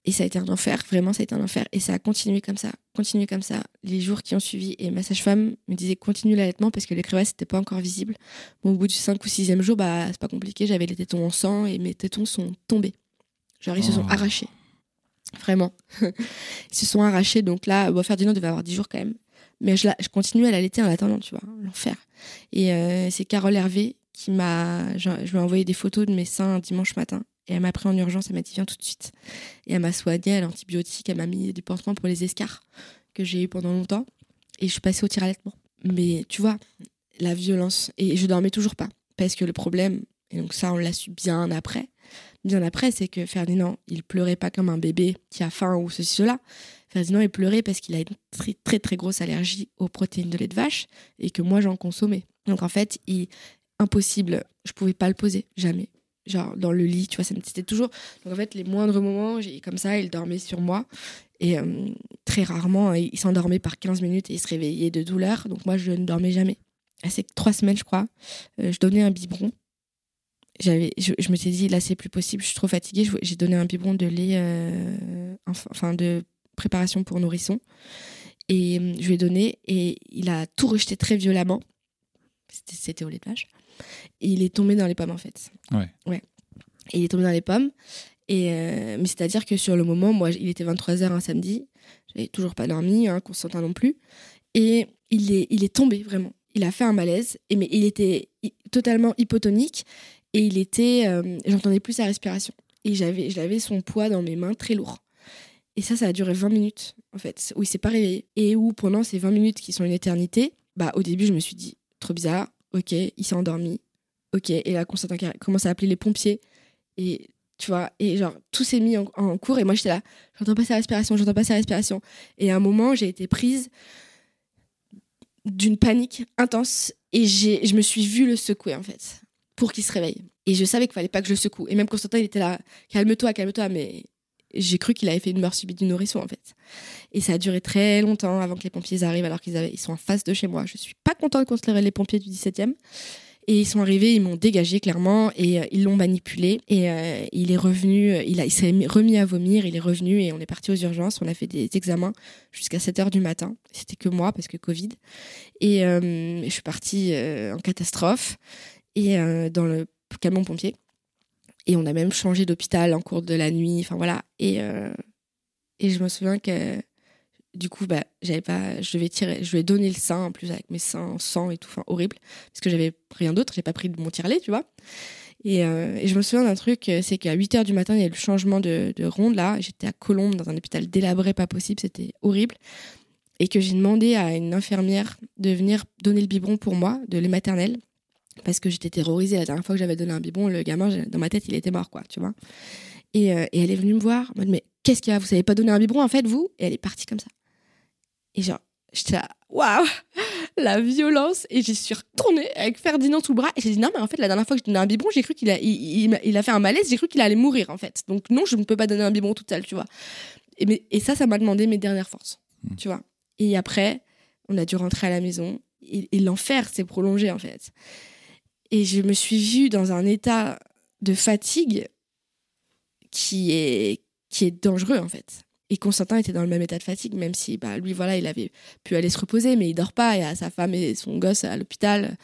Et ça a été un enfer, vraiment, ça a été un enfer. Et ça a continué comme ça, continué comme ça, les jours qui ont suivi. Et ma sage-femme me disait continue l'allaitement parce que les crevasses n'étaient pas encore visibles. Bon, au bout du 5 ou 6e jour, bah, c'est pas compliqué, j'avais les tétons en sang et mes tétons sont tombés. Genre, ils se sont Oh. arrachés. Vraiment. ils se sont arrachés. Donc là, bon, Ferdinand devait avoir 10 jours quand même. Mais je, la- je continue à l'allaiter en attendant, tu vois, l'enfer. Et euh, c'est Carole Hervé qui m'a. Je, lui ai envoyé des photos de mes seins un dimanche matin. Et elle m'a pris en urgence, elle m'a dit viens tout de suite. Et elle m'a soigné, a l'antibiotique, elle m'a mis des pansements pour les escarres que j'ai eu pendant longtemps. Et je suis passée au tir allaitement. Mais tu vois, la violence. Et je dormais toujours pas. Parce que le problème, et donc ça, on l'a su bien après. Bien après, c'est que Ferdinand, il pleurait pas comme un bébé qui a faim ou ceci, cela. Ferdinand, il pleurait parce qu'il a une très, très, très grosse allergie aux protéines de lait de vache et que moi, j'en consommais. Donc en fait, il... impossible. Je pouvais pas le poser, jamais. Genre dans le lit, tu vois, ça me- c'était toujours. Donc en fait, les moindres moments, comme ça, il dormait sur moi. Et euh, très rarement, il s'endormait par 15 minutes et il se réveillait de douleur. Donc moi, je ne dormais jamais. C'est trois semaines, je crois. euh, je donnais un biberon. J'avais, je, me suis dit, là, c'est plus possible, je suis trop fatiguée. J'ai donné un biberon de lait, euh, enf- enfin de préparation pour nourrisson. Et je lui ai donné et il a tout rejeté très violemment. C'était au lait de vache. Et il est tombé dans les pommes, en fait. Ouais. Ouais. Et il est tombé dans les pommes. Et euh, mais c'est-à-dire que sur le moment, moi, il était 23h un samedi. J'avais toujours pas dormi, hein, Constantin non plus. Et il est, il est tombé, vraiment. Il a fait un malaise. Et, mais il était totalement hypotonique. Et il était. euh, J'entendais plus sa respiration. Et j'avais j'avais son poids dans mes mains très lourd. Et ça, ça a duré 20 minutes, en fait, où il s'est pas réveillé. Et où, pendant ces 20 minutes qui sont une éternité, bah, au début, je me suis dit, trop bizarre, ok, il s'est endormi, ok. Et là, Constantin commencé à appeler les pompiers. Et tu vois, et genre, tout s'est mis en, cours. Et moi, j'étais là, j'entends pas sa respiration, j'entends pas sa respiration. Et à un moment, j'ai été prise d'une panique intense. Et je me suis vue le secouer, en fait, pour qu'il se réveille. Et je savais qu'il fallait pas que je le secoue. Et même Constantin, il était là, calme-toi, calme-toi. Mais j'ai cru qu'il avait fait une mort subite du nourrisson, en fait. Et ça a duré très longtemps avant que les pompiers arrivent, alors qu'ils avaient, ils sont en face de chez moi. Je suis pas contente qu'on se lève les pompiers du 17e. Et ils sont arrivés, ils m'ont dégagé clairement et euh, ils l'ont manipulé. Et euh, il est revenu, euh, il, il s'est mis- remis à vomir, il est revenu et on est parti aux urgences. On a fait des examens jusqu'à 7 heures du matin. C'était que moi parce que Covid. Et je suis partie en catastrophe et dans le camion pompier. Et on a même changé d'hôpital en cours de la nuit. Enfin voilà. Et, euh, et je me souviens que du coup, bah, j'avais pas, je devais tirer, je lui ai donné le sein en plus avec mes seins sang et tout, enfin horrible, parce que j'avais rien d'autre, j'ai pas pris de mon tire-lait, tu vois. Et, euh, et je me souviens d'un truc, euh, c'est qu'à 8 h du matin, il y a eu le changement de, de ronde là. J'étais à Colombes dans un hôpital délabré, pas possible, c'était horrible. Et que j'ai demandé à une infirmière de venir donner le biberon pour moi, de lait maternel, parce que j'étais terrorisée. La dernière fois que j'avais donné un biberon, le gamin, dans ma tête, il était mort, quoi, tu vois. Et, euh, et elle est venue me voir, en mode, mais qu'est-ce qu'il y a? Vous savez pas donner un biberon, en fait, vous? Et elle est partie comme ça. Et genre, j'étais là, waouh, la violence. Et j'y suis retournée avec Ferdinand sous le bras. Et j'ai dit, non, mais en fait, la dernière fois que je donnais un biberon, j'ai cru qu'il a, il, il m'a- il a fait un malaise, j'ai cru qu'il allait mourir, en fait. Donc, non, je ne peux pas donner un biberon toute seule, tu vois. Et, mais, et ça, ça m'a demandé mes dernières forces, Mm. tu vois. Et après, on a dû rentrer à la maison. Et, et l'enfer s'est prolongé, en fait. Et je me suis vue dans un état de fatigue qui est, qui est dangereux, en fait. Et Constantin était dans le même état de fatigue, même si bah, lui, voilà, il avait pu aller se reposer, mais il dort pas, et a sa femme et son gosse à l'hôpital.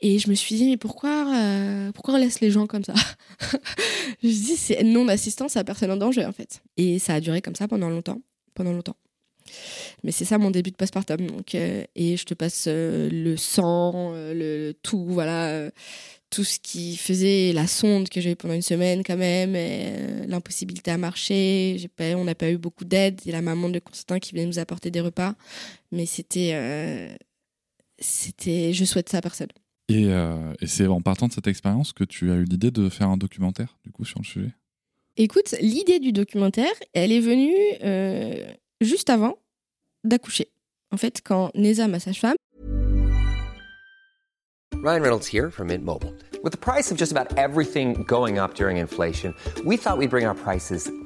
Et je me suis dit, mais pourquoi, euh, pourquoi on laisse les gens comme ça? Je me suis dit, c'est non-assistance à personne en danger, en fait. Et ça a duré comme ça pendant longtemps. Pendant longtemps. Mais c'est ça mon début de postpartum. Donc, euh, et je te passe euh, le sang, euh, le, tout, voilà, tout ce qui faisait la sonde que j'ai eu pendant une semaine quand même, et, l'impossibilité à marcher. J'ai pas, on n'a pas eu beaucoup d'aide. Il y a la maman de Constantin qui venait nous apporter des repas, mais c'était, c'était, je souhaite ça à personne. Et, et c'est en partant de cette expérience que tu as eu l'idée de faire un documentaire, du coup, sur le sujet? Écoute, l'idée du documentaire, elle est venue juste avant d'accoucher. En fait, quand Neza, ma sage-femme, Ryan Reynolds here from Mint Mobile. With the price of just about everything going up during inflation, we thought we'd bring our prices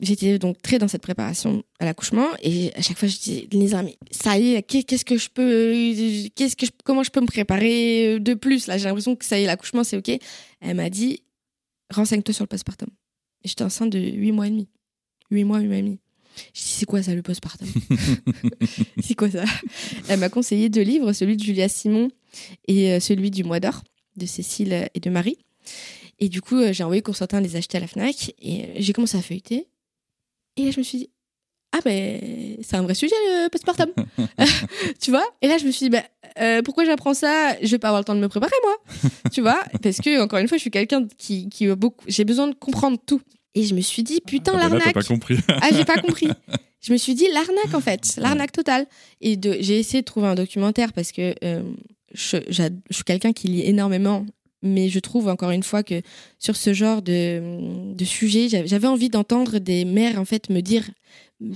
J'étais donc très dans cette préparation à l'accouchement et à chaque fois je disais Lisa mais ça y est qu'est- qu'est-ce que je peux qu'est-ce que je- comment je peux me préparer de plus là? J'ai l'impression que ça y est l'accouchement c'est ok. Elle m'a dit renseigne-toi sur le postpartum. J'étais enceinte de 8 mois et demi. 8 mois 8 mois et demi. Je dis c'est quoi ça le postpartum? C'est quoi ça? Elle m'a conseillé deux livres celui de Julia Simon et euh, celui du mois d'or de Cécile et de Marie. Et du coup euh, j'ai envoyé Constantin les acheter à la Fnac et euh, j'ai commencé à feuilleter et là, je me suis dit, ah, ben, c'est un vrai sujet, le postpartum. tu vois? Et là, je me suis dit, bah, euh, pourquoi j'apprends ça? Je vais pas avoir le temps de me préparer, moi. tu vois? Parce que, encore une fois, je suis quelqu'un qui, qui a beaucoup. J'ai besoin de comprendre tout. Et je me suis dit, putain, Ah l'arnaque. pas compris. Ah, j'ai pas compris. Je me suis dit l'arnaque en fait, l'arnaque totale. Et j'ai essayé de trouver un documentaire parce que euh, je suis quelqu'un qui lit énormément, mais je trouve encore une fois que sur ce genre de, de sujet, j'avais envie d'entendre des mères en fait me dire,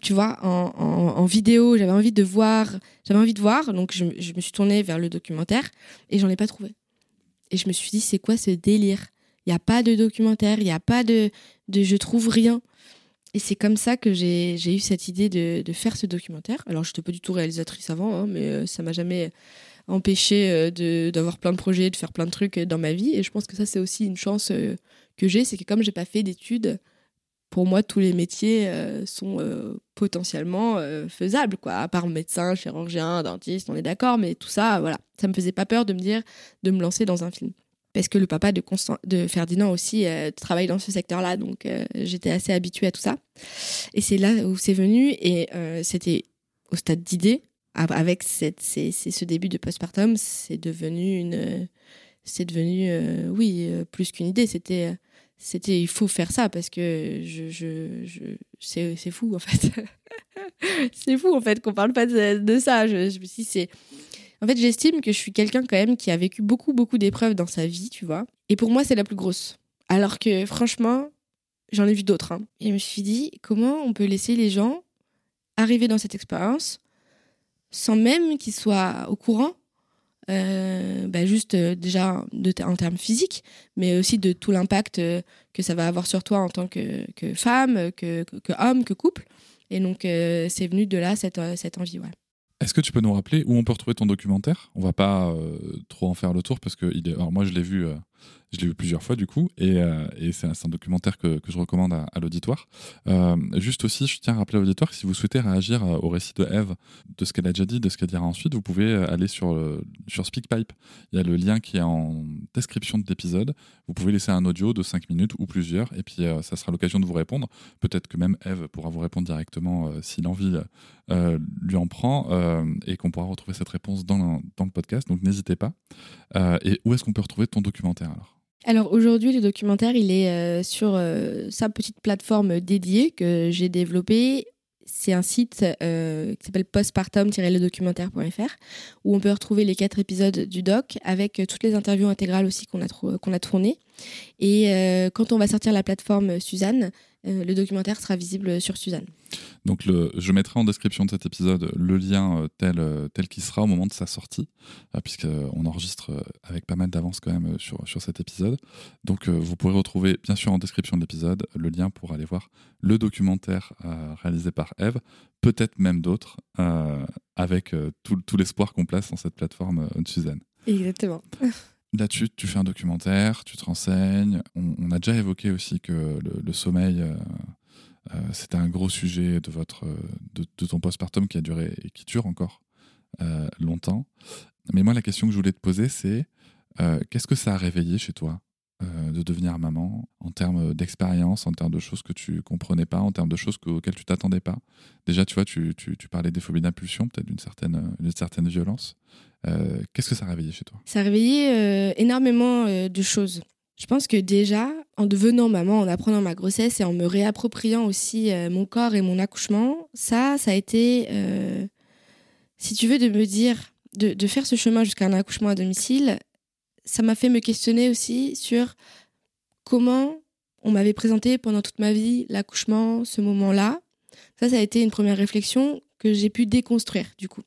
tu vois, en, en, vidéo, j'avais envie de voir, j'avais envie de voir, donc je, je me suis tournée vers le documentaire et j'en ai pas trouvé. Et je me suis dit, c'est quoi ce délire? Il n'y a pas de documentaire, il n'y a pas de, de je trouve rien. Et c'est comme ça que j'ai j'ai eu cette idée de, de faire ce documentaire. Alors, je n'étais pas du tout réalisatrice avant, hein, mais euh, ça m'a jamais empêché euh, d'avoir plein de projets, de faire plein de trucs euh, dans ma vie. Et je pense que ça, c'est aussi une chance euh, que j'ai, c'est que comme j'ai pas fait d'études, pour moi, tous les métiers sont potentiellement faisables, quoi. À part médecin, chirurgien, dentiste, on est d'accord, mais tout ça, voilà. Ça me faisait pas peur de me dire de me lancer dans un film. Parce que le papa de, de Ferdinand aussi travaille dans ce secteur-là, donc j'étais assez habituée à tout ça. Et c'est là où c'est venu, et c'était au stade d'idée. Av- Avec cette, ce début de postpartum, c'est devenu une, c'est devenu, euh, oui, euh, plus qu'une idée. C'était, euh, c'était, il faut faire ça parce que je, je, je c'est, c'est fou en fait. c'est fou en fait qu'on parle pas de, ça. Dit, c'est, en fait, j'estime que je suis quelqu'un quand même qui a vécu beaucoup, beaucoup d'épreuves dans sa vie, tu vois. Et pour moi, c'est la plus grosse. Alors que franchement, j'en ai vu d'autres. hein. Et je me suis dit, comment on peut laisser les gens arriver dans cette expérience sans même qu'ils soient au courant, euh, bah, juste euh, déjà en termes physiques, mais aussi de tout l'impact euh, que ça va avoir sur toi en tant que, femme, que, que, homme, que couple. Et donc, c'est venu de là, cette, cette envie. Est-ce que tu peux nous rappeler où on peut retrouver ton documentaire? On va pas trop en faire le tour parce que. Alors moi je l'ai vu, je l'ai vu plusieurs fois du coup, et, euh, c'est un, un documentaire que, je recommande à, l'auditoire. Euh, juste aussi, je tiens à rappeler à l'auditoire que si vous souhaitez réagir euh, au récit de Eve, de ce qu'elle a déjà dit, de ce qu'elle dira ensuite, vous pouvez aller sur, sur SpeakPipe. Il y a le lien qui est en description de l'épisode. Vous pouvez laisser un audio de 5 minutes ou plusieurs, et puis ça sera l'occasion de vous répondre. Peut-être que même Eve pourra vous répondre directement si l'envie lui en prend, et qu'on pourra retrouver cette réponse dans dans le podcast. Donc n'hésitez pas. Et où est-ce qu'on peut retrouver ton documentaire alors aujourd'hui, le documentaire, il est euh, sur euh, sa petite plateforme dédiée que j'ai développée. C'est un site euh, qui s'appelle postpartum-ledocumentaire.fr où on peut retrouver les quatre épisodes du doc avec toutes les interviews intégrales aussi qu'on a, qu'on a tournées. Et quand on va sortir la plateforme Suzanne, euh, le documentaire sera visible sur Suzanne. Donc le, je mettrai en description de cet épisode le lien euh, tel, euh, tel qu'il sera au moment de sa sortie, euh, puisqu'on enregistre euh, avec pas mal d'avance quand même euh, sur, sur cet épisode. Donc euh, vous pourrez retrouver bien sûr en description de l'épisode le lien pour aller voir le documentaire euh, réalisé par Eve, peut-être même d'autres, euh, avec euh, tout, tout l'espoir qu'on place dans cette plateforme euh, de Suzanne. Exactement. Là-dessus, tu fais un documentaire, tu te renseignes. On, a déjà évoqué aussi que le, sommeil, euh, euh, c'était un gros sujet de, votre, de, de ton postpartum qui a duré et qui dure encore euh, longtemps. Mais moi, la question que je voulais te poser, c'est qu'est-ce que ça a réveillé chez toi de devenir maman en termes d'expérience, en termes de choses que tu comprenais pas, en termes de choses que- auxquelles tu t'attendais pas? Déjà, tu vois, tu, tu, parlais des phobies d'impulsion, peut-être d'une certaine, certaine violence. Euh, qu'est-ce que ça a réveillé chez toi? Ça a réveillé euh, énormément euh, de choses. Je pense que déjà, en devenant maman, en apprenant ma grossesse et en me réappropriant aussi mon corps et mon accouchement, ça, ça a été, si tu veux, de me dire, de, faire ce chemin jusqu'à un accouchement à domicile, ça m'a fait me questionner aussi sur comment on m'avait présenté pendant toute ma vie l'accouchement, ce moment-là. Ça, ça a été une première réflexion que j'ai pu déconstruire, du coup.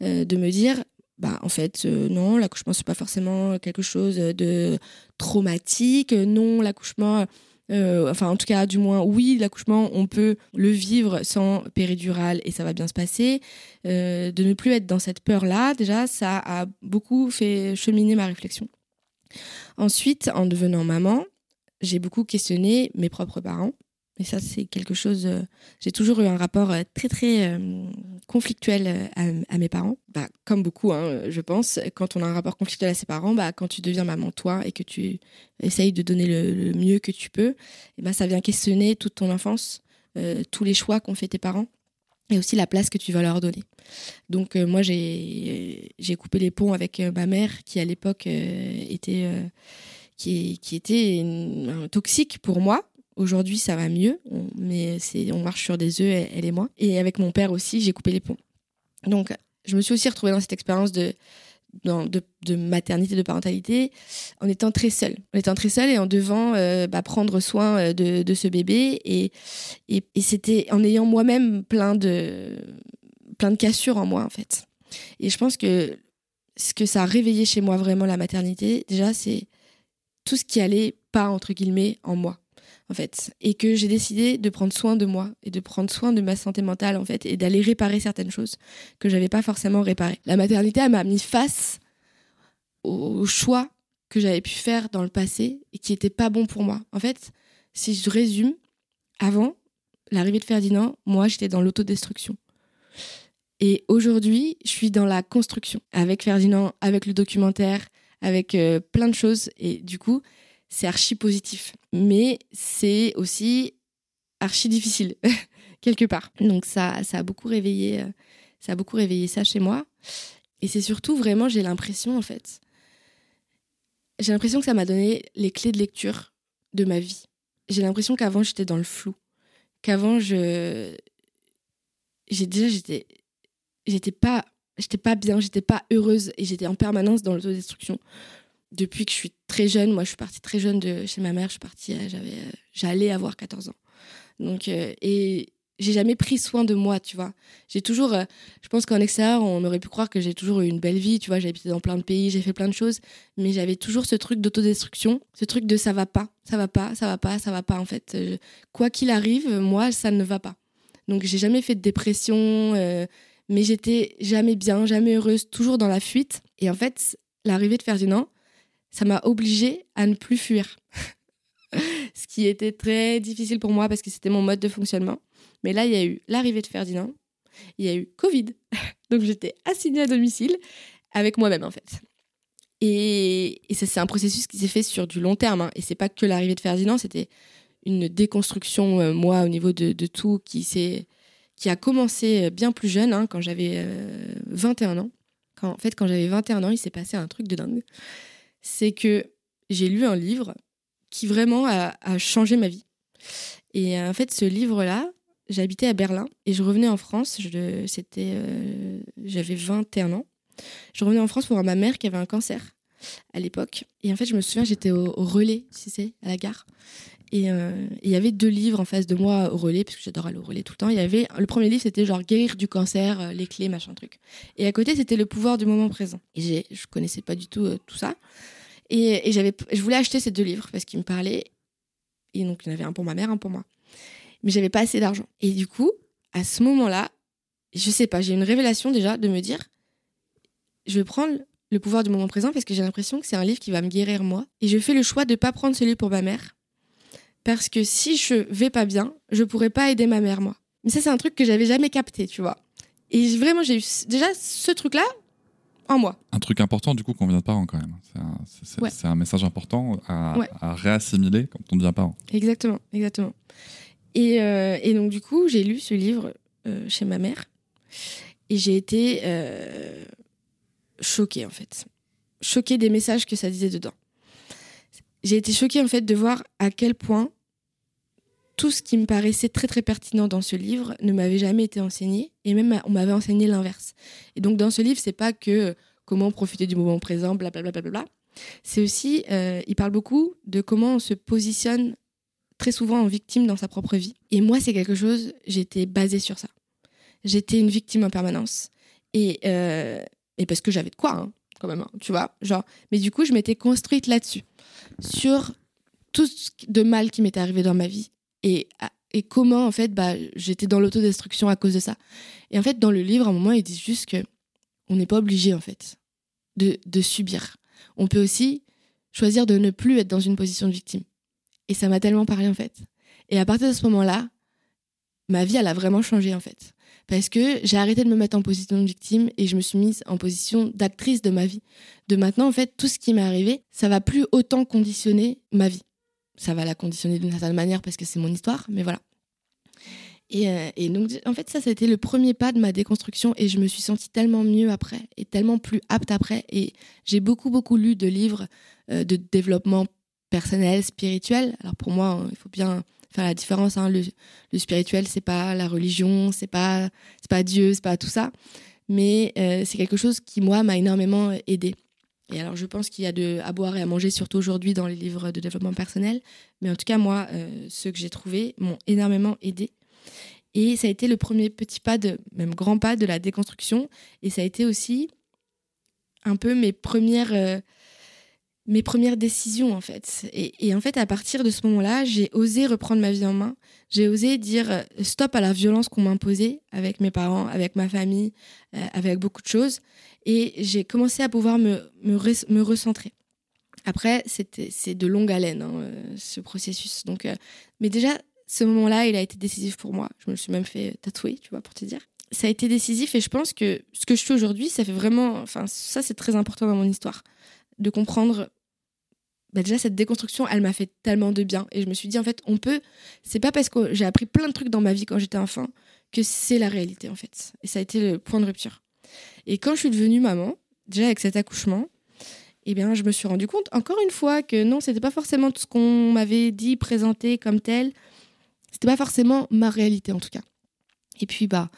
De me dire, bah en fait euh, non l'accouchement c'est pas forcément quelque chose de traumatique. Non l'accouchement euh, enfin en tout cas du moins oui l'accouchement on peut le vivre sans péridurale et ça va bien se passer. Euh, de ne plus être dans cette peur là déjà ça a beaucoup fait cheminer ma réflexion. Ensuite en devenant maman j'ai beaucoup questionné mes propres parents et ça c'est quelque chose euh, j'ai toujours eu un rapport euh, très très euh, conflictuel à, mes parents bah, comme beaucoup hein, je pense quand on a un rapport conflictuel à ses parents bah, quand tu deviens maman toi et que tu essayes de donner le, mieux que tu peux et bah, ça vient questionner toute ton enfance tous les choix qu'ont fait tes parents et aussi la place que tu vas leur donner. Donc moi j'ai coupé les ponts avec ma mère qui à l'époque était qui, était toxique pour moi. Aujourd'hui ça va mieux, on- mais on marche sur des œufs elle, et moi. Et avec mon père aussi j'ai coupé les ponts. Donc je me suis aussi retrouvée dans cette expérience de dans- de, de maternité, de parentalité, en étant très seule. En étant très seule et en devant euh, bah, prendre soin euh, de, ce bébé. Et c'était en ayant moi-même plein de, plein de cassures en moi, en fait. Et je pense que ce que ça a réveillé chez moi vraiment la maternité, déjà, c'est tout ce qui allait pas, entre guillemets, en moi. En fait, et que j'ai décidé de prendre soin de moi et de prendre soin de ma santé mentale en fait et d'aller réparer certaines choses que j'avais pas forcément réparées. La maternité, elle m'a mis face aux choix que j'avais pu faire dans le passé et qui n'étaient pas bons pour moi. En fait, si je résume, avant l'arrivée de Ferdinand, moi, j'étais dans l'autodestruction. Et aujourd'hui, je suis dans la construction avec Ferdinand, avec le documentaire, avec euh, plein de choses. Et du coup, c'est archi positif. Mais c'est aussi archi difficile, quelque part. Donc ça, ça a beaucoup réveillé, euh, ça a beaucoup réveillé ça chez moi. Et c'est surtout vraiment, j'ai l'impression, en fait, j'ai l'impression que ça m'a donné les clés de lecture de ma vie. J'ai l'impression qu'avant, j'étais dans le flou. Qu'avant, je. J'ai déjà, j'étais. J'étais pas. J'étais pas bien, j'étais pas heureuse et j'étais en permanence dans l'autodestruction. Depuis que je suis très jeune, moi je suis partie très jeune de chez ma mère, je suis partie, euh, j'avais, euh, j'allais avoir 14 ans. Donc, euh, et j'ai jamais pris soin de moi, tu vois. J'ai toujours, je pense qu'en extérieur, on aurait pu croire que j'ai toujours eu une belle vie, tu vois. J'ai habité dans plein de pays, j'ai fait plein de choses, mais j'avais toujours ce truc d'autodestruction, ce truc de ça va pas, ça va pas, ça va pas, ça va pas. En fait, quoi qu'il arrive, moi, ça ne va pas. Donc, j'ai jamais fait de dépression, mais j'étais jamais bien, jamais heureuse, toujours dans la fuite. Et en fait, l'arrivée de Ferdinand, ça m'a obligée à ne plus fuir. Ce qui était très difficile pour moi parce que c'était mon mode de fonctionnement. Mais là, il y a eu l'arrivée de Ferdinand, il y a eu Covid. Donc j'étais assignée à domicile avec moi-même en fait. Et, ça, c'est un processus qui s'est fait sur du long terme. hein. Et c'est pas que l'arrivée de Ferdinand, c'était une déconstruction, euh, moi, au niveau de, tout, qui, qui a commencé bien plus jeune, hein, quand j'avais euh, 21 ans. Quand, en fait, quand j'avais 21 ans, il s'est passé un truc de dingue. C'est que j'ai lu un livre qui vraiment a, changé ma vie. Et euh, en fait, ce livre-là, j'habitais à Berlin et je revenais en France. C'était, euh, j'avais 21 ans. Je revenais en France pour voir ma mère qui avait un cancer à l'époque. Et en fait, je me souviens, j'étais au, au relais, tu sais, à la gare. Et euh, il y avait deux livres en face de moi au relais, parce que j'adore aller au relais tout le temps. Il y avait le premier livre, c'était genre guérir du cancer, euh, les clés, machin truc. Et à côté, c'était le pouvoir du moment présent. Et je connaissais pas du tout euh, tout ça. Et, et j'avais, je voulais acheter ces deux livres parce qu'ils me parlaient. Et donc, il y en avait un pour ma mère, un pour moi. Mais j'avais pas assez d'argent. Et du coup, à ce moment-là, je sais pas, j'ai une révélation déjà de me dire, je vais prendre le pouvoir du moment présent parce que j'ai l'impression que c'est un livre qui va me guérir moi. Et je fais le choix de pas prendre celui pour ma mère parce que si je vais pas bien, je pourrais pas aider ma mère moi. Mais ça, c'est un truc que j'avais jamais capté, tu vois. Et vraiment, j'ai eu déjà ce truc-là en moi. Un truc important du coup qu'on devient parent quand même. C'est un, c'est- c'est- Ouais. c'est un message important à, Ouais. à réassimiler quand on devient parent. Exactement, exactement. Et, euh, et donc, du coup, j'ai lu ce livre euh, chez ma mère et j'ai été euh, choquée, en fait. Choquée des messages que ça disait dedans. j'ai été choquée en fait de voir à quel point tout ce qui me paraissait très très pertinent dans ce livre ne m'avait jamais été enseigné et même on m'avait enseigné l'inverse. Et donc dans ce livre, c'est pas que comment profiter du moment présent, blablabla. Bla, bla, bla, c'est aussi, euh, il parle beaucoup de comment on se positionne très souvent en victime dans sa propre vie. Et moi, c'est quelque chose, j'étais basée sur ça. J'étais une victime en permanence. Et, euh, et parce que j'avais de quoi, hein, quand même, hein, tu vois. Genre, mais du coup, je m'étais construite là-dessus, sur tout ce de mal qui m'était arrivé dans ma vie. Et, et comment, en fait, bah, j'étais dans l'autodestruction à cause de ça. Et en fait, dans le livre, à un moment, ils disent juste que on n'est pas obligé, en fait, de, de subir. On peut aussi choisir de ne plus être dans une position de victime. Et ça m'a tellement parlé, en fait. Et à partir de ce moment-là, ma vie, elle a vraiment changé, en fait. Parce que j'ai arrêté de me mettre en position de victime et je me suis mise en position d'actrice de ma vie. De maintenant, en fait, tout ce qui m'est arrivé, ça va plus autant conditionner ma vie. Ça va la conditionner d'une certaine manière parce que c'est mon histoire, mais voilà. Et, euh, et, donc, en fait, ça, c'était le premier pas de ma déconstruction et je me suis sentie tellement mieux après et tellement plus apte après. Et j'ai beaucoup, beaucoup lu de livres euh, de développement personnel, spirituel. Alors pour moi, il faut bien faire la différence. Hein. Le, le, spirituel, c'est pas la religion, c'est pas, pas Dieu, c'est pas tout ça. Mais euh, c'est quelque chose qui, moi, m'a énormément aidé. Et alors, je pense qu'il y a de, à boire et à manger, surtout aujourd'hui, dans les livres de développement personnel. Mais en tout cas, moi, euh, ceux que j'ai trouvés m'ont énormément aidé. Et ça a été le premier petit pas, de, même grand pas de la déconstruction. Et ça a été aussi un peu mes premières, euh, mes premières décisions, en fait. Et, en fait, à partir de ce moment-là, j'ai osé reprendre ma vie en main. J'ai osé dire euh, stop à la violence qu'on m'imposait avec mes parents, avec ma famille, euh, avec beaucoup de choses. Et j'ai commencé à pouvoir me, recentrer. Après, c'est de longue haleine, hein, ce processus. Donc, mais déjà, ce moment-là, il a été décisif pour moi. Je me suis même fait tatouer, tu vois, pour te dire. Ça a été décisif et je pense que ce que je fais aujourd'hui, ça fait vraiment. Enfin, ça, c'est très important dans mon histoire. De comprendre. Bah déjà, cette déconstruction, elle m'a fait tellement de bien. Et je me suis dit, en fait, on peut. C'est pas parce que j'ai appris plein de trucs dans ma vie quand j'étais enfant que c'est la réalité, en fait. Et ça a été le point de rupture. Et quand je suis devenue maman, déjà avec cet accouchement, eh bien, je me suis rendu compte, encore une fois, que non, c'était pas forcément tout ce qu'on m'avait dit, présenté comme tel. C'était pas forcément ma réalité en tout cas. Et puis bah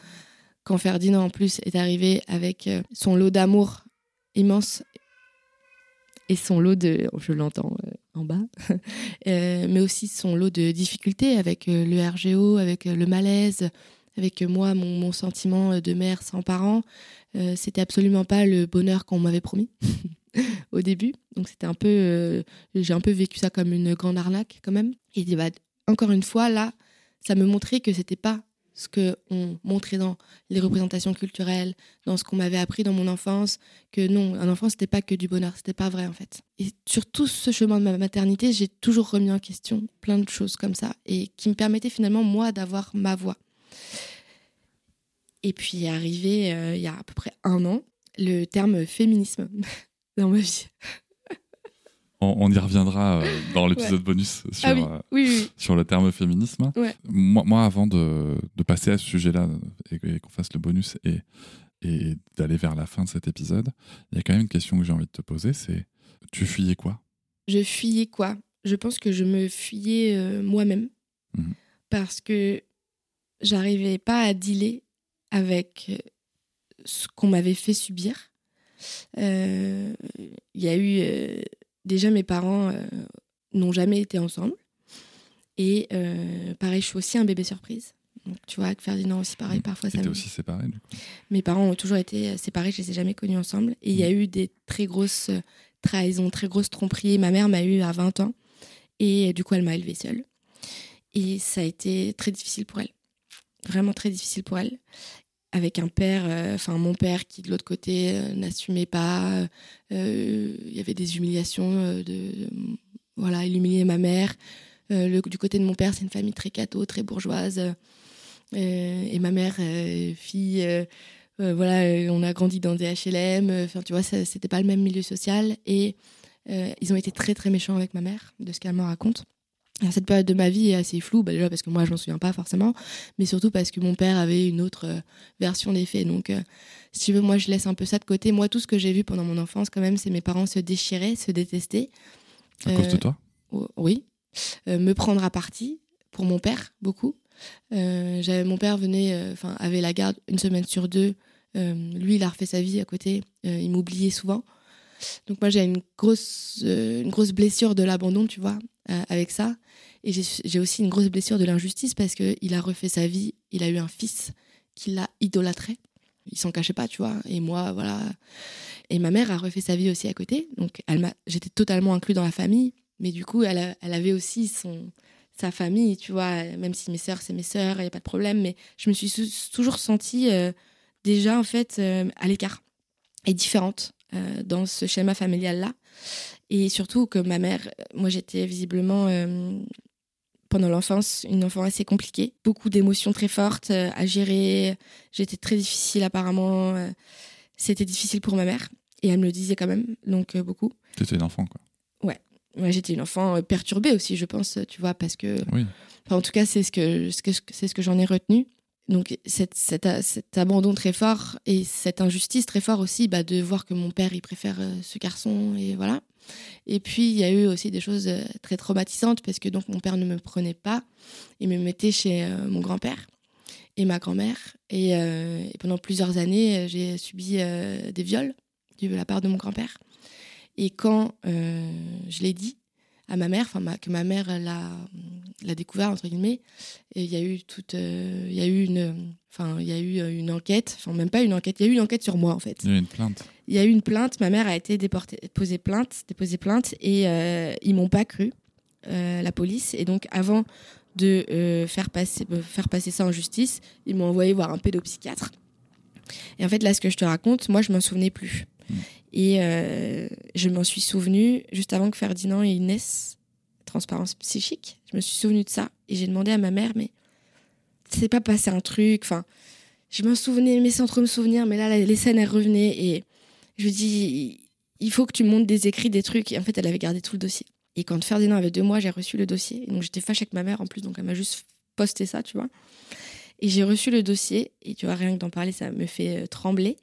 quand Ferdinand en plus est arrivé avec euh, son lot d'amour immense et son lot de, je l'entends euh, en bas, euh, mais aussi son lot de difficultés avec le RGO, avec le malaise, avec moi, mon, sentiment de mère sans parents. c'était absolument pas le bonheur qu'on m'avait promis au début. Donc c'était un peu, j'ai un peu vécu ça comme une grande arnaque quand même. Et bah, encore une fois, là, ça me montrait que c'était pas ce que on montrait dans les représentations culturelles, dans ce qu'on m'avait appris dans mon enfance, que non, un enfant c'était pas que du bonheur, c'était pas vrai en fait. Et sur tout ce chemin de ma maternité, j'ai toujours remis en question plein de choses comme ça et qui me permettaient finalement moi d'avoir ma voix. Et puis arrivé euh, il y a à peu près un an le terme féminisme dans ma vie. On, y reviendra euh, dans l'épisode bonus sur, ah euh, sur le terme féminisme. Moi, moi, avant de, de, passer à ce sujet-là et, qu'on fasse le bonus et, et d'aller vers la fin de cet épisode, il y a quand même une question que j'ai envie de te poser, c'est tu fuyais quoi? Je fuyais quoi? Je pense que je me fuyais euh, moi-même mmh. parce que j'arrivais pas à dealer avec ce qu'on m'avait fait subir. Il y a eu déjà, mes parents euh, n'ont jamais été ensemble. Et euh, pareil, je suis aussi un bébé surprise. Donc, tu vois, avec Ferdinand aussi, pareil, mmh. parfois ça. aussi séparés, du coup Mes parents ont toujours été séparés, je les ai jamais connus ensemble. Et il y a mmh. eu des très grosses trahisons, très grosses tromperies. Ma mère m'a eu à 20 ans. Et du coup, elle m'a élevée seule. Et ça a été très difficile pour elle. Vraiment très difficile pour elle avec un père, euh, enfin mon père qui de l'autre côté euh, n'assumait pas. Euh, il y avait des humiliations, voilà, il humiliait ma mère. Du côté de mon père, c'est une famille très catho, très bourgeoise. et ma mère, fille, voilà, on a grandi dans des HLM. Enfin, tu vois, c'était pas le même milieu social. Et ils ont été très très méchants avec ma mère, de ce qu'elle me raconte cette période de ma vie est assez floue, bah déjà parce que moi je m'en souviens pas forcément, mais surtout parce que mon père avait une autre euh, version des faits. Donc, euh, si tu veux, moi je laisse un peu ça de côté. Moi, tout ce que j'ai vu pendant mon enfance, quand même, c'est mes parents se déchirer, se détester. À cause de euh, toi O- Oui. Euh, me prendre à partie pour mon père, beaucoup. Euh, mon père venait, euh, enfin, avait la garde une semaine sur deux. Euh, lui, il a refait sa vie à côté. Euh, il m'oubliait souvent. Donc moi, j'ai une grosse, euh, une grosse blessure de l'abandon, tu vois, euh, avec ça. Et j'ai, aussi une grosse blessure de l'injustice parce qu'il a refait sa vie. Il a eu un fils qui l'a idolâtré. Il s'en cachait pas, tu vois. Et moi, voilà. Et ma mère a refait sa vie aussi à côté. Donc j'étais totalement inclus dans la famille. Mais du coup, elle, elle avait aussi son, sa famille, tu vois. Même si mes sœurs, c'est mes sœurs, il n'y a pas de problème. Mais je me suis toujours sentie euh, déjà, en fait, euh, à l'écart et différente euh, dans ce schéma familial-là. Et surtout que ma mère, moi j'étais visiblement euh, pendant l'enfance une enfant assez compliquée, beaucoup d'émotions très fortes euh, à gérer. J'étais très difficile apparemment. euh, C'était difficile pour ma mère et elle me le disait quand même, donc euh, beaucoup. T'étais une enfant, quoi. Ouais, j'étais une enfant euh, perturbée aussi, je pense, tu vois, parce que Oui. Enfin, en tout cas, c'est ce que, ce que, c'est ce que j'en ai retenu. Donc, cet, abandon très fort et cette injustice très fort aussi, bah, de voir que mon père, il préfère euh, ce garçon, et voilà. Et puis, il y a eu aussi des choses euh, très traumatisantes parce que donc mon père ne me prenait pas. Il me mettait chez euh, mon grand-père et ma grand-mère. Et, euh, et pendant plusieurs années, j'ai subi des viols de la part de mon grand-père. Et quand je l'ai dit à ma mère, enfin que ma mère l'a découvert entre guillemets, et il y a eu toute, euh, il y a eu une, enfin il y a eu euh, une enquête, enfin même pas une enquête, il y a eu une enquête sur moi en fait. Il y a eu une plainte. Il y a eu une plainte, ma mère a été déportée, déposée plainte, déposée plainte, et euh, ils m'ont pas cru, euh, la police, et donc avant de faire passer, faire passer ça en justice, ils m'ont envoyé voir un pédopsychiatre. Et en fait là, ce que je te raconte, moi je m'en souvenais plus. Et euh, je m'en suis souvenue juste avant que Ferdinand il naisse, transparence psychique. Je me suis souvenue de ça et j'ai demandé à ma mère, mais c'est pas passé un truc. Enfin, je m'en souvenais, mais sans trop me souvenir. Mais là, les scènes, elles revenaient et je lui dis, il faut que tu montes des écrits, des trucs. Et en fait, elle avait gardé tout le dossier. Et quand Ferdinand avait deux mois, j'ai reçu le dossier. Et donc j'étais fâchée avec ma mère en plus, donc elle m'a juste posté ça, tu vois. Et j'ai reçu le dossier, et tu vois, rien que d'en parler, ça me fait euh, trembler.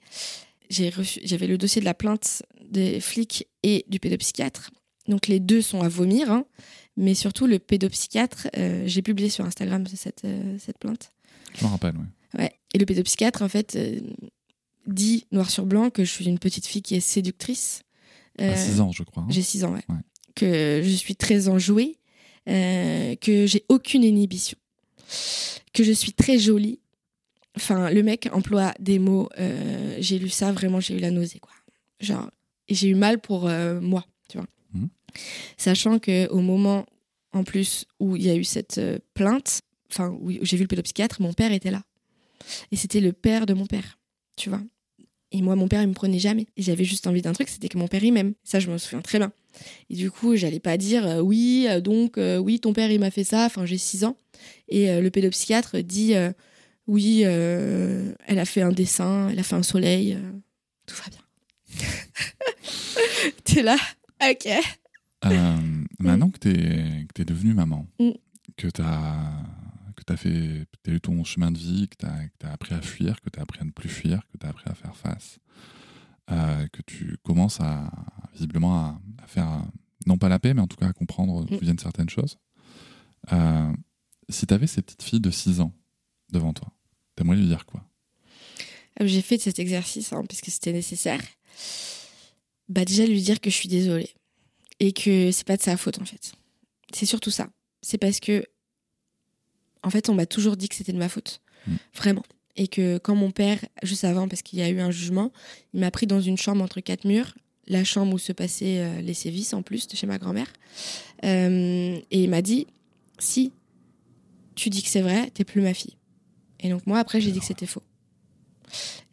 J'avais le dossier de la plainte des flics et du pédopsychiatre. Donc les deux sont à vomir, hein. mais surtout le pédopsychiatre, euh, j'ai publié sur Instagram cette, euh, cette plainte. Je me rappelle, oui. Ouais. Et le pédopsychiatre, en fait, euh, dit noir sur blanc que je suis une petite fille qui est séductrice. À Euh, 6 ans, je crois. hein. J'ai 6 ans, ouais. Ouais. Que je suis très enjouée, que j'ai aucune inhibition, que je suis très jolie. Enfin, le mec emploie des mots. euh, j'ai lu ça, vraiment, j'ai eu la nausée, quoi. Genre, j'ai eu mal pour euh, moi, tu vois. Mhm. Sachant que au moment, en plus, où il y a eu cette euh, plainte, enfin, où j'ai vu le pédopsychiatre, mon père était là. Et c'était le père de mon père, tu vois. Et moi, mon père, il me prenait jamais. Et j'avais juste envie d'un truc, c'était que mon père, il m'aime. Ça, je m'en souviens très bien. Et du coup, j'allais pas dire euh, oui, euh, donc, euh, oui, ton père, il m'a fait ça. Enfin, j'ai 6 ans. Et le pédopsychiatre dit oui, euh, elle a fait un dessin, elle a fait un soleil, euh, tout va bien. T'es là, ok. Euh, maintenant que t'es que es devenue maman, Mm. que t'as que t'as fait t'as eu ton chemin de vie, que t'as t'as appris à fuir, que t'as appris à ne plus fuir, que t'as appris à faire face, que tu commences à visiblement à, à faire non pas la paix, mais en tout cas à comprendre d'où Mm. viennent certaines choses. Si t'avais cette petite fille de 6 ans devant toi, lui dire quoi Euh, J'ai fait cet exercice hein, parce que c'était nécessaire. Bah déjà lui dire que je suis désolée et que c'est pas de sa faute en fait. C'est surtout ça. C'est parce que en fait on m'a toujours dit que c'était de ma faute, Mm. vraiment. Et que quand mon père, juste avant, parce qu'il y a eu un jugement, il m'a pris dans une chambre entre quatre murs, la chambre où se passaient euh, les sévices en plus de chez ma grand-mère, Euh, et il m'a dit si tu dis que c'est vrai, t'es plus ma fille. Et donc moi après j'ai dit que c'était faux.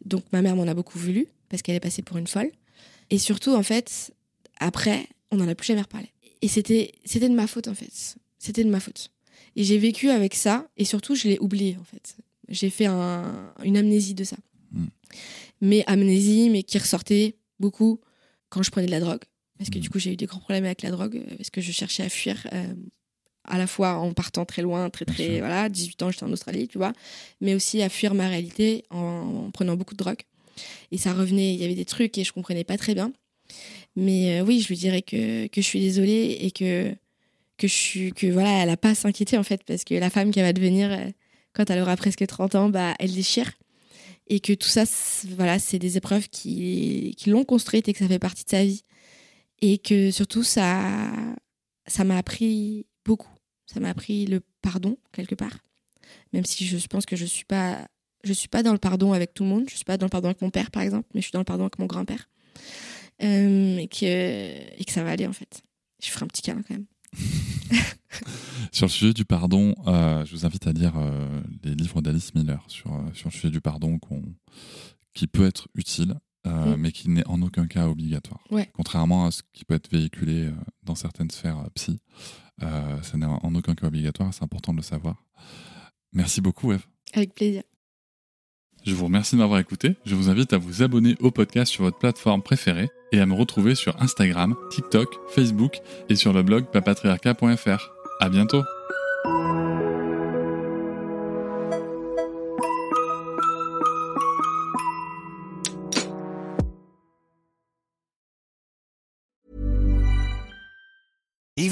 Donc ma mère m'en a beaucoup voulu parce qu'elle est passée pour une folle. Et surtout, en fait, après, on n'en a plus jamais reparlé. Et c'était, c'était de ma faute, en fait. C'était de ma faute. Et j'ai vécu avec ça, et surtout, je l'ai oublié, en fait. J'ai fait un- une amnésie de ça. Mm. Mais amnésie, mais qui ressortait beaucoup quand je prenais de la drogue. Parce que du coup, j'ai eu des grands problèmes avec la drogue, euh, parce que je cherchais à fuir, euh, à la fois en partant très loin, très, très. Voilà, 18 ans, j'étais en Australie, tu vois, mais aussi à fuir ma réalité en, en prenant beaucoup de drogue. Et ça revenait, il y avait des trucs et je comprenais pas très bien. Mais euh, oui, je lui dirais que, que je suis désolée et que, que je suis, que voilà, elle a pas à s'inquiéter en fait, parce que la femme qu'elle va devenir euh, quand elle aura presque 30 ans, bah, elle déchire. Et que tout ça, voilà, c'est des épreuves qui, qui l'ont construite et que ça fait partie de sa vie. Et que surtout, ça ça m'a appris beaucoup. Ça m'a appris le pardon, quelque part. Même si je pense que je suis pas je suis pas dans le pardon avec tout le monde. Je suis pas dans le pardon avec mon père, par exemple, mais je suis dans le pardon avec mon grand-père. Euh, et, que, et que ça va aller, en fait. Je ferai un petit câlin quand même. Sur le sujet du pardon, euh, je vous invite à lire euh, les livres d'Alice Miller sur, euh, sur le sujet du pardon qui peut être utile, Mm. mais qui n'est en aucun cas obligatoire. Ouais. Contrairement à ce qui peut être véhiculé dans certaines sphères psy, euh, ça n'est en aucun cas obligatoire, c'est important de le savoir. Merci beaucoup, Eve. Avec plaisir. Je vous remercie de m'avoir écouté. Je vous invite à vous abonner au podcast sur votre plateforme préférée et à me retrouver sur Instagram, TikTok, Facebook et sur le blog papatriarca.fr. À bientôt!